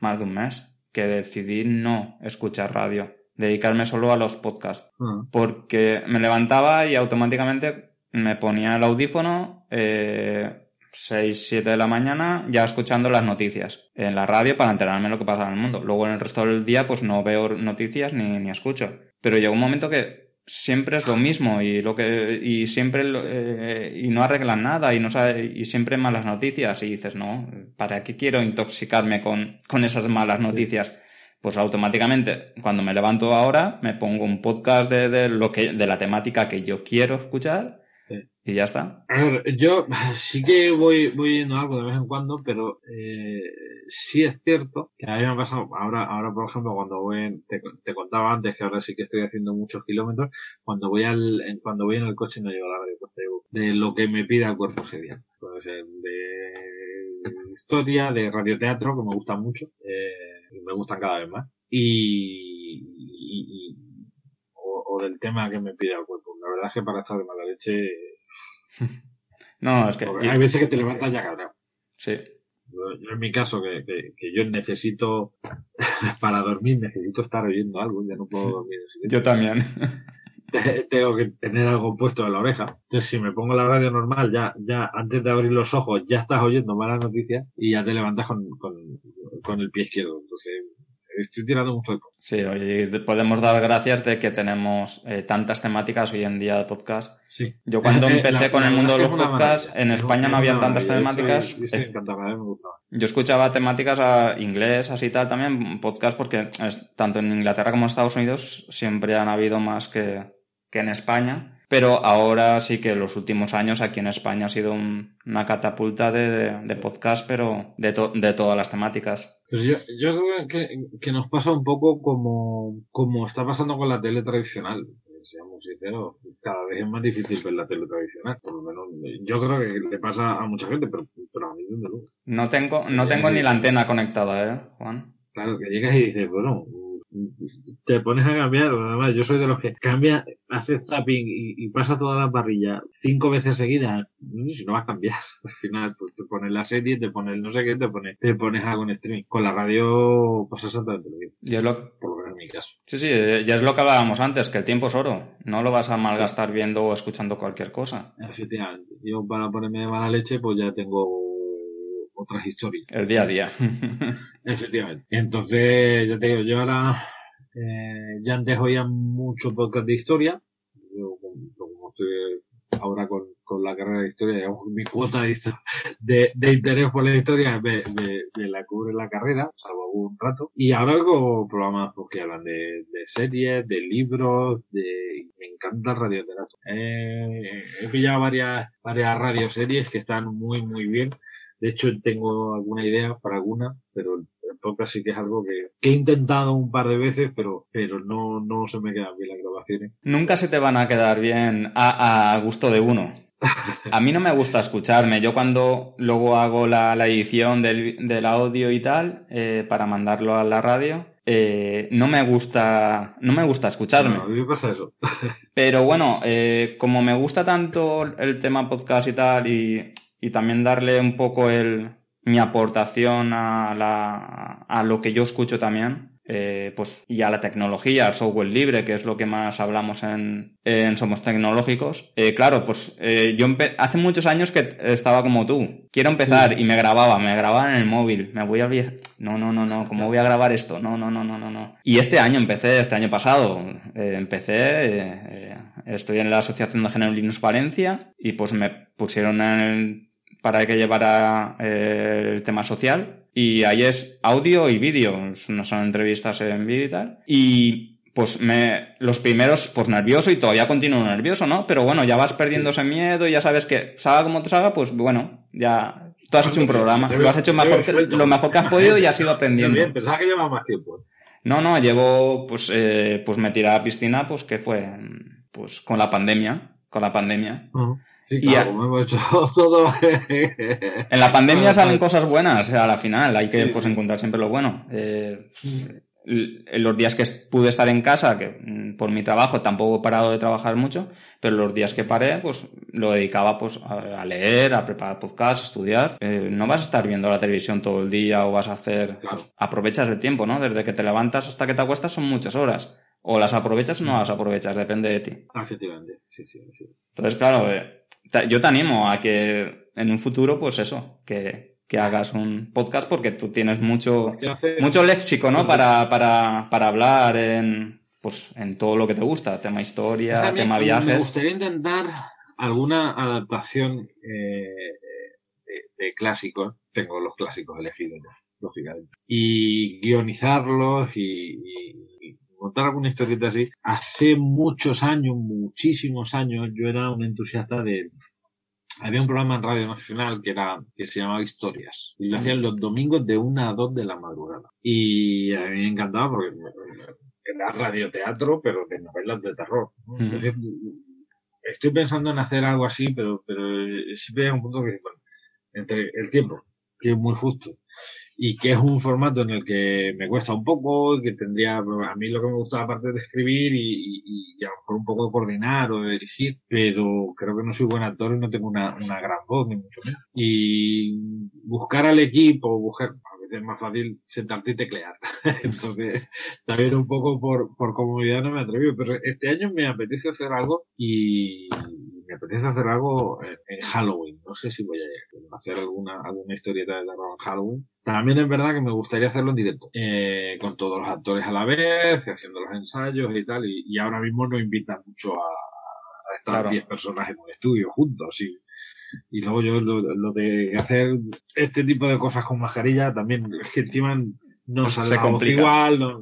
más de un mes que decidí no escuchar radio, dedicarme solo a los podcasts. Ah. Porque me levantaba y automáticamente me ponía el audífono, eh, 6, 7 de la mañana ya escuchando las noticias en la radio para enterarme de lo que pasa en el mundo. Luego en el resto del día pues no veo noticias ni, ni escucho. Pero llega un momento que siempre es lo mismo y lo que y siempre eh, y no arreglan nada y no sabe, y siempre malas noticias y dices no para qué quiero intoxicarme con, con esas malas noticias pues automáticamente cuando me levanto ahora me pongo un podcast de, de lo que de la temática que yo quiero escuchar y ya está. A ver, yo sí que voy, voy yendo algo de vez en cuando, pero eh, sí es cierto que a mí me ha pasado, ahora, ahora por ejemplo, cuando voy, te, te, contaba antes que ahora sí que estoy haciendo muchos kilómetros, cuando voy al, cuando voy en el coche no llevo la radio, pues de lo que me pida el cuerpo sería. Puede ser de historia, de radioteatro, que me gustan mucho, eh, me gustan cada vez más. Y, y o, del tema que me pida el cuerpo. La verdad es que para estar de mala leche no, es que. hay veces que te levantas ya cabrón. Sí. Yo, en mi caso, que, que, que, yo necesito, para dormir, necesito estar oyendo algo, ya no puedo dormir. Yo también. Tengo que tener algo puesto en la oreja. Entonces, si me pongo la radio normal, ya, ya antes de abrir los ojos, ya estás oyendo malas noticias y ya te levantas con, con, con el pie izquierdo. Entonces, estoy tirando mucho de Sí, oye, podemos dar gracias de que tenemos eh, tantas temáticas hoy en día de podcast. Sí. Yo cuando empecé con el mundo de los podcasts, en España no, había tantas temáticas. Yo, sí, encantaba, me gustaba. Yo escuchaba temáticas a inglés, así tal, también podcast, porque tanto en Inglaterra como en Estados Unidos siempre han habido más que, que en España. Pero ahora sí que los últimos años aquí en España ha sido una catapulta de, de, podcast, pero de, de todas las temáticas. Pues yo, yo creo que, que, nos pasa un poco como, como está pasando con la tele tradicional. Seamos sinceros, cada vez es más difícil ver la tele tradicional. Por lo menos, yo creo que le pasa a mucha gente, pero, pero a mí desde luego. No tengo, no tengo ni la antena conectada, ¿eh, Juan? Claro, que llegas y dices, bueno, te pones a cambiar, además yo soy de los que cambia, hace zapping y, pasa todas las barrillas cinco veces seguidas, si no vas a cambiar, al final pues, te pones la serie, te pones no sé qué, te pones, te pones algo en streaming. Con la radio pasa exactamente lo mismo. Y es lo... Por lo menos en mi caso. Sí, sí, ya es lo que hablábamos antes, que el tiempo es oro, no lo vas a malgastar viendo o escuchando cualquier cosa. Efectivamente, yo para ponerme de mala leche pues ya tengo otras historias. El día a día. Efectivamente. Entonces, ya te digo, yo ahora, eh, ya antes oía mucho podcast de historia. Yo, como estoy ahora con, con la carrera de historia, digamos, mi cuota de, de, de interés por la historia me, me, la cubre la carrera, salvo un rato. Y ahora hago programas pues, que hablan de, de series, de libros, de, me encanta el radioteatro. Eh, he pillado varias, varias radioseries que están muy, muy bien. De hecho, tengo alguna idea para alguna, pero el podcast sí que es algo que, he intentado un par de veces, pero, pero no, no se me quedan bien las grabaciones. Nunca se te van a quedar bien a, gusto de uno. A mí no me gusta escucharme. Yo cuando luego hago la, edición del, audio y tal, eh, para mandarlo a la radio, eh, no me gusta, no me gusta escucharme. a mí me pasa eso. Pero bueno, eh, como me gusta tanto el tema podcast y tal, y y también darle un poco el, mi aportación a, la, a lo que yo escucho también. Eh, pues, y a la tecnología, al software libre, que es lo que más hablamos en, en Somos Tecnológicos. Eh, claro, pues eh, yo hace muchos años que estaba como tú. Quiero empezar y me grababa, me grababa en el móvil. Me voy a No, no, no, no, ¿cómo voy a grabar esto? No, no, no, no, no, no. Y este año empecé, este año pasado, empecé, estoy en la Asociación de Género Linux Valencia y pues me pusieron en para que llevara eh, el tema social. Y ahí es audio y vídeo, no son entrevistas en vídeo y tal. Y pues me, los primeros, pues nervioso y todavía continúo nervioso, ¿no? Pero bueno, ya vas perdiendo ese miedo y ya sabes que salga como te salga, pues bueno, ya tú has hecho un programa, lo has hecho mejor lo mejor que has podido y has ido aprendiendo. Bien, pensaba que llevaba más tiempo. No, no, llevo, pues, eh, pues me tiré a la piscina, pues que fue, pues con la pandemia, con la pandemia. Sí, claro, hemos hecho todo. en la pandemia salen cosas buenas a la final, hay que pues, encontrar siempre lo bueno. Eh, en los días que pude estar en casa, que mm, por mi trabajo tampoco he parado de trabajar mucho, pero los días que paré, pues lo dedicaba pues a, leer, a preparar podcasts, a estudiar. Eh, no vas a estar viendo la televisión todo el día o vas a hacer... Pues, aprovechas el tiempo, ¿no? Desde que te levantas hasta que te acuestas son muchas horas. O las aprovechas o no las aprovechas, depende de ti. Efectivamente, sí, sí, sí. Entonces, claro, eh, yo te animo a que en un futuro, pues eso, que, que hagas un podcast porque tú tienes mucho, mucho léxico, ¿no? Para, para, para hablar en, pues, en todo lo que te gusta, tema historia, tema viajes. Me gustaría intentar alguna adaptación eh, de, clásicos. Tengo los clásicos elegidos, lógicamente. Y guionizarlos y, y contar alguna historieta así. Hace muchos años, muchísimos años, yo era un entusiasta de... Había un programa en Radio Nacional que era que se llamaba Historias y lo hacían los domingos de una a dos de la madrugada. Y a mí me encantaba porque era radioteatro, pero de novelas de terror. estoy pensando en hacer algo así, pero, pero siempre hay un punto que, bueno, entre el tiempo, que es muy justo, y que es un formato en el que me cuesta un poco, que tendría, a mí lo que me gusta aparte de escribir y, y, a lo mejor un poco de coordinar o de dirigir, pero creo que no soy buen actor y no tengo una, una gran voz, ni mucho menos. Y buscar al equipo, buscar, a veces es más fácil sentarte y teclear. Entonces, también un poco por, por comodidad no me atrevo, pero este año me apetece hacer algo y me apetece hacer algo en, Halloween. No sé si voy a hacer alguna, alguna historieta de terror Halloween. También es verdad que me gustaría hacerlo en directo, eh, con todos los actores a la vez, haciendo los ensayos y tal, y, ahora mismo no invita mucho a, a estar 10 personas en un estudio juntos, y, y luego yo lo, de hacer este tipo de cosas con mascarilla también, es que encima no sale igual, no,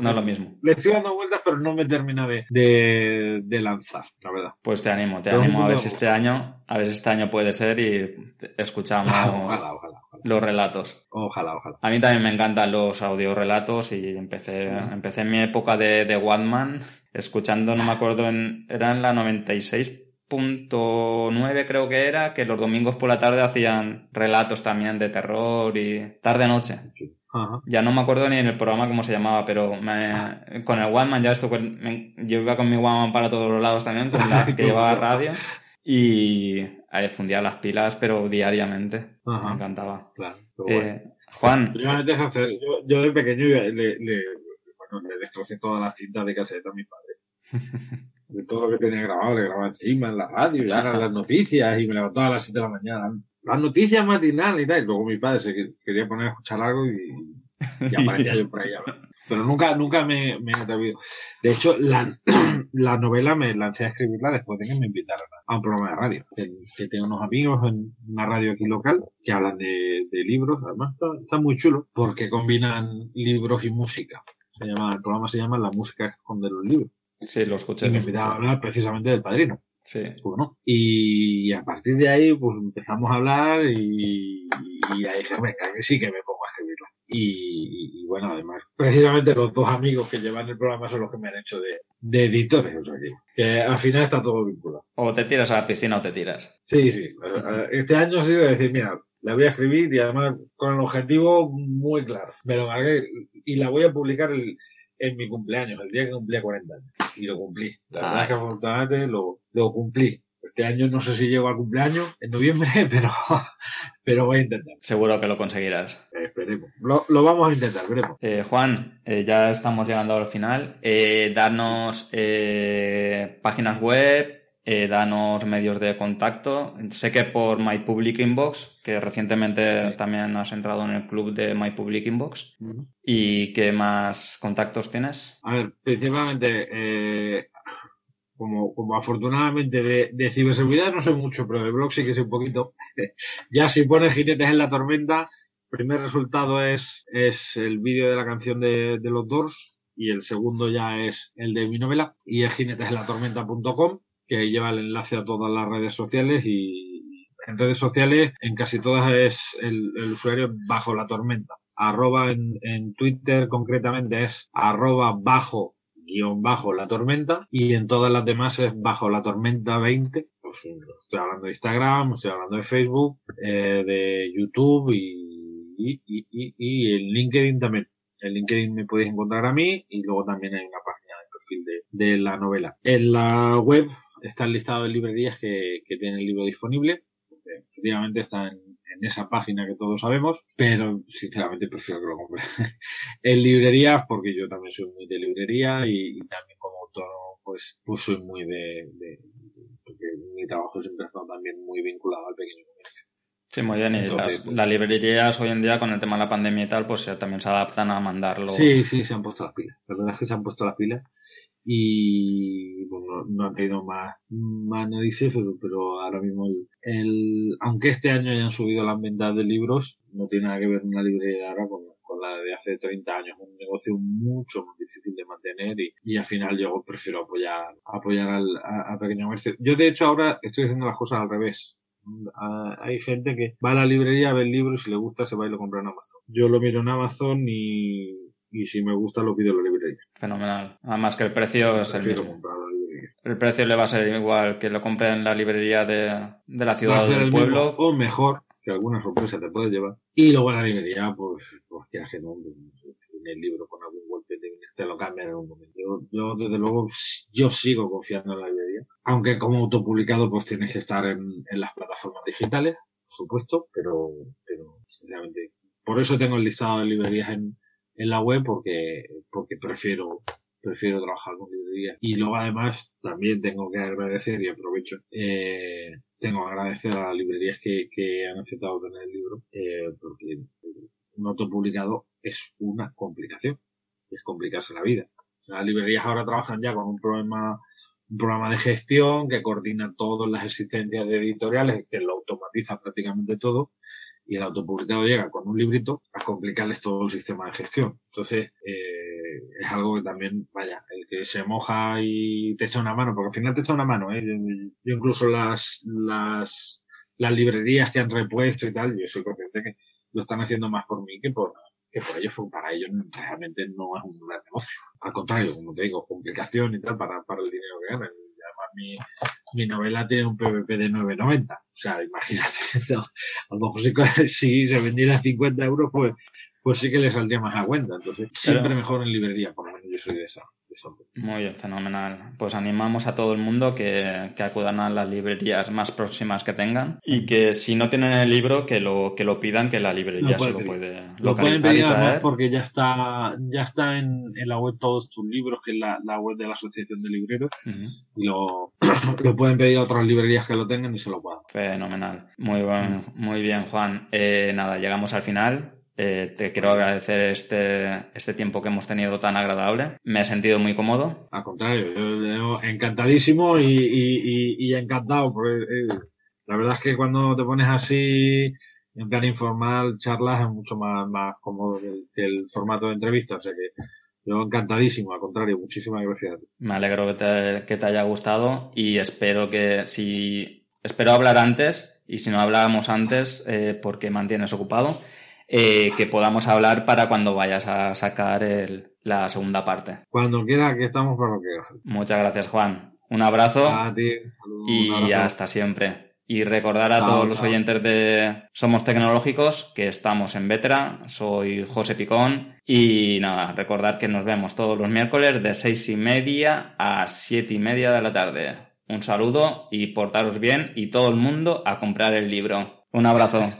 no es lo mismo. Le estoy dando vueltas, pero no me termina de, de, lanzar, la verdad. Pues te animo, te animo a ver si este año, a ver si este año puede ser y escuchamos los relatos. Ojalá, ojalá. A mí también me encantan los audiorelatos y empecé, empecé en mi época de, de One escuchando, no me acuerdo, en, era en la 96.9 creo que era, que los domingos por la tarde hacían relatos también de terror y tarde-noche. Ya no me acuerdo ni en el programa cómo se llamaba, pero me, con el One ya esto, yo iba con mi One para todos los lados también, con la que llevaba radio. Y ahí fundía las pilas, pero diariamente. Me encantaba. Claro, eh, Juan. Yo, yo, de pequeño le, le, bueno, le destrocé todas las cintas de caseta a mi padre. De todo lo que tenía grabado, le grababa encima en la radio y ahora las noticias y me levantaba a las 7 de la mañana las noticias matinales y tal. Y luego mi padre se quería poner a escuchar algo y, y aparecía yo por ahí Pero nunca, nunca me, he atrevido. De hecho, la, la, novela me lancé a escribirla después de que me invitaran a un programa de radio. Que, tengo unos amigos en una radio aquí local que hablan de, libros. Además, está, muy chulo porque combinan libros y música. Se llama, el programa se llama La música esconde los libros. Sí, lo escuché. Y me invitaron a hablar precisamente del padrino. Sí. Bueno, y a partir de ahí, pues empezamos a hablar y, y ahí dije, venga, que sí que me pongo a escribirla. Y, bueno, además, precisamente los dos amigos que llevan el programa son los que me han hecho de, de editores, o sea que, al final está todo vinculado. O te tiras a la piscina o te tiras. Sí, sí. Este año ha sido decir, mira, la voy a escribir y además con el objetivo muy claro. Me lo marqué y la voy a publicar el, en mi cumpleaños, el día que cumplía 40 años. Y lo cumplí. La verdad es que afortunadamente lo, lo cumplí. Este año no sé si llego al cumpleaños, en noviembre, pero, pero voy a intentar. Seguro que lo conseguirás. esperemos. Lo, lo, vamos a intentar, veremos. Eh, Juan, eh, ya estamos llegando al final. Eh, darnos páginas web, eh, danos medios de contacto. Sé que por My Public Inbox, que recientemente también has entrado en el club de My Public Inbox. ¿Y qué más contactos tienes? A ver, principalmente, eh, como, como afortunadamente de, de, ciberseguridad no sé mucho, pero de blog sí que sé un poquito. ya si pones jinetes en la tormenta, primer resultado es, es el vídeo de la canción de, de los Doors y el segundo ya es el de mi novela y es jinetesenlatormenta.com que lleva el enlace a todas las redes sociales y en redes sociales en casi todas es el, usuario bajo la tormenta. Arroba en, Twitter concretamente es arroba bajo guion bajo la tormenta y en todas las demás es bajo la tormenta 20. Pues, estoy hablando de Instagram, estoy hablando de Facebook, eh, de YouTube y, y, y, en LinkedIn también. En LinkedIn me podéis encontrar a mí y luego también hay una página de perfil de la novela. En la web está el listado de librerías que, que tienen el libro disponible. Efectivamente está en, esa página que todos sabemos, pero sinceramente prefiero que lo compre en librerías porque yo también soy muy de librería y, también como autónomo pues, pues soy muy de, de, porque mi trabajo siempre ha estado también muy vinculado al pequeño comercio. Sí, muy bien. Y las, pues las, librerías hoy en día, con el tema de la pandemia y tal, pues también se adaptan a mandarlo. Sí, sí, se han puesto las pilas. La verdad es que se han puesto las pilas y bueno, no han tenido más, más narices, pero, pero ahora mismo el, el, aunque este año hayan subido las ventas de libros, no tiene nada que ver una librería ahora con, con, la de hace 30 años, un negocio mucho más difícil de mantener y, y al final yo prefiero apoyar, apoyar al a, pequeño comercio. Yo de hecho ahora estoy haciendo las cosas al revés. Hay gente que va a la librería, ve el libro y si le gusta se va y lo compra en Amazon. Yo lo miro en Amazon y y si me gusta lo pido en la librería. Fenomenal. Además que el precio es el mismo. El precio le va a ser igual que lo compre en la librería de, de la ciudad o del pueblo. o mejor, que alguna sorpresa te puedes llevar. Y luego en la librería, pues, pues que hace ¿no? en el libro con algún golpe de te lo cambian en un momento. Yo, yo, desde luego, yo sigo confiando en la librería. Aunque como autopublicado, pues tienes que estar en, en las plataformas digitales, por supuesto, pero, pero, sinceramente, por eso tengo el listado de librerías en, en la web porque, porque prefiero, prefiero trabajar con librerías. Y luego además también tengo que agradecer y aprovecho, eh, tengo que agradecer a las librerías que, que han aceptado tener el libro, eh, porque un autopublicado es una complicación, es complicarse la vida. Las librerías ahora trabajan ya con un problema un programa de gestión que coordina todas las existencias de editoriales, que lo automatiza prácticamente todo, y el autopublicado llega con un librito a complicarles todo el sistema de gestión. Entonces, eh, es algo que también, vaya, el que se moja y te echa una mano, porque al final te echa una mano, ¿eh? Yo, incluso las, las, las librerías que han repuesto y tal, yo soy consciente que lo están haciendo más por mí que por, que por ellos, para ellos realmente no es un gran negocio. Al contrario, como te digo, complicación y tal para, para el dinero que ganan. además mi, mi novela tiene un PVP de 9,90. O sea, imagínate, a lo mejor si, si se vendiera a 50 euros, pues, pues sí que le saldría más a cuenta. Entonces, siempre mejor en librería, por lo menos yo soy de esa. Muy bien, fenomenal. Pues animamos a todo el mundo que, que, acudan a las librerías más próximas que tengan y que si no tienen el libro, que lo, que lo pidan, que la librería se lo puede Lo pueden pedir además porque ya está, ya está en, en, la web todos tus libros, que es la, la web de la Asociación de Libreros, y lo, lo pueden pedir a otras librerías que lo tengan y se lo puedan. Fenomenal. Muy, buen, muy bien, Juan. Eh, nada, llegamos al final. Eh, te quiero agradecer este, este tiempo que hemos tenido tan agradable. Me he sentido muy cómodo. Al contrario, yo, encantadísimo y, y, y, encantado. Porque, eh, la verdad es que cuando te pones así en plan informal, charlas es mucho más, más cómodo que el, formato de entrevista. O sea que yo encantadísimo, al contrario, muchísimas gracias. Me alegro que te, que te haya gustado y espero que si espero hablar antes y si no hablábamos antes eh, porque mantienes ocupado eh, que podamos hablar para cuando vayas a sacar el, la segunda parte. Cuando quiera, que estamos para lo que Muchas gracias, Juan. Un abrazo. A ti. y hasta siempre. Y recordar a todos los oyentes de Somos Tecnológicos que estamos en Vetra. Soy José Picón. Y nada, recordar que nos vemos todos los miércoles de seis y media a siete y media de la tarde. Un saludo y portaros bien y todo el mundo a comprar el libro. Un abrazo.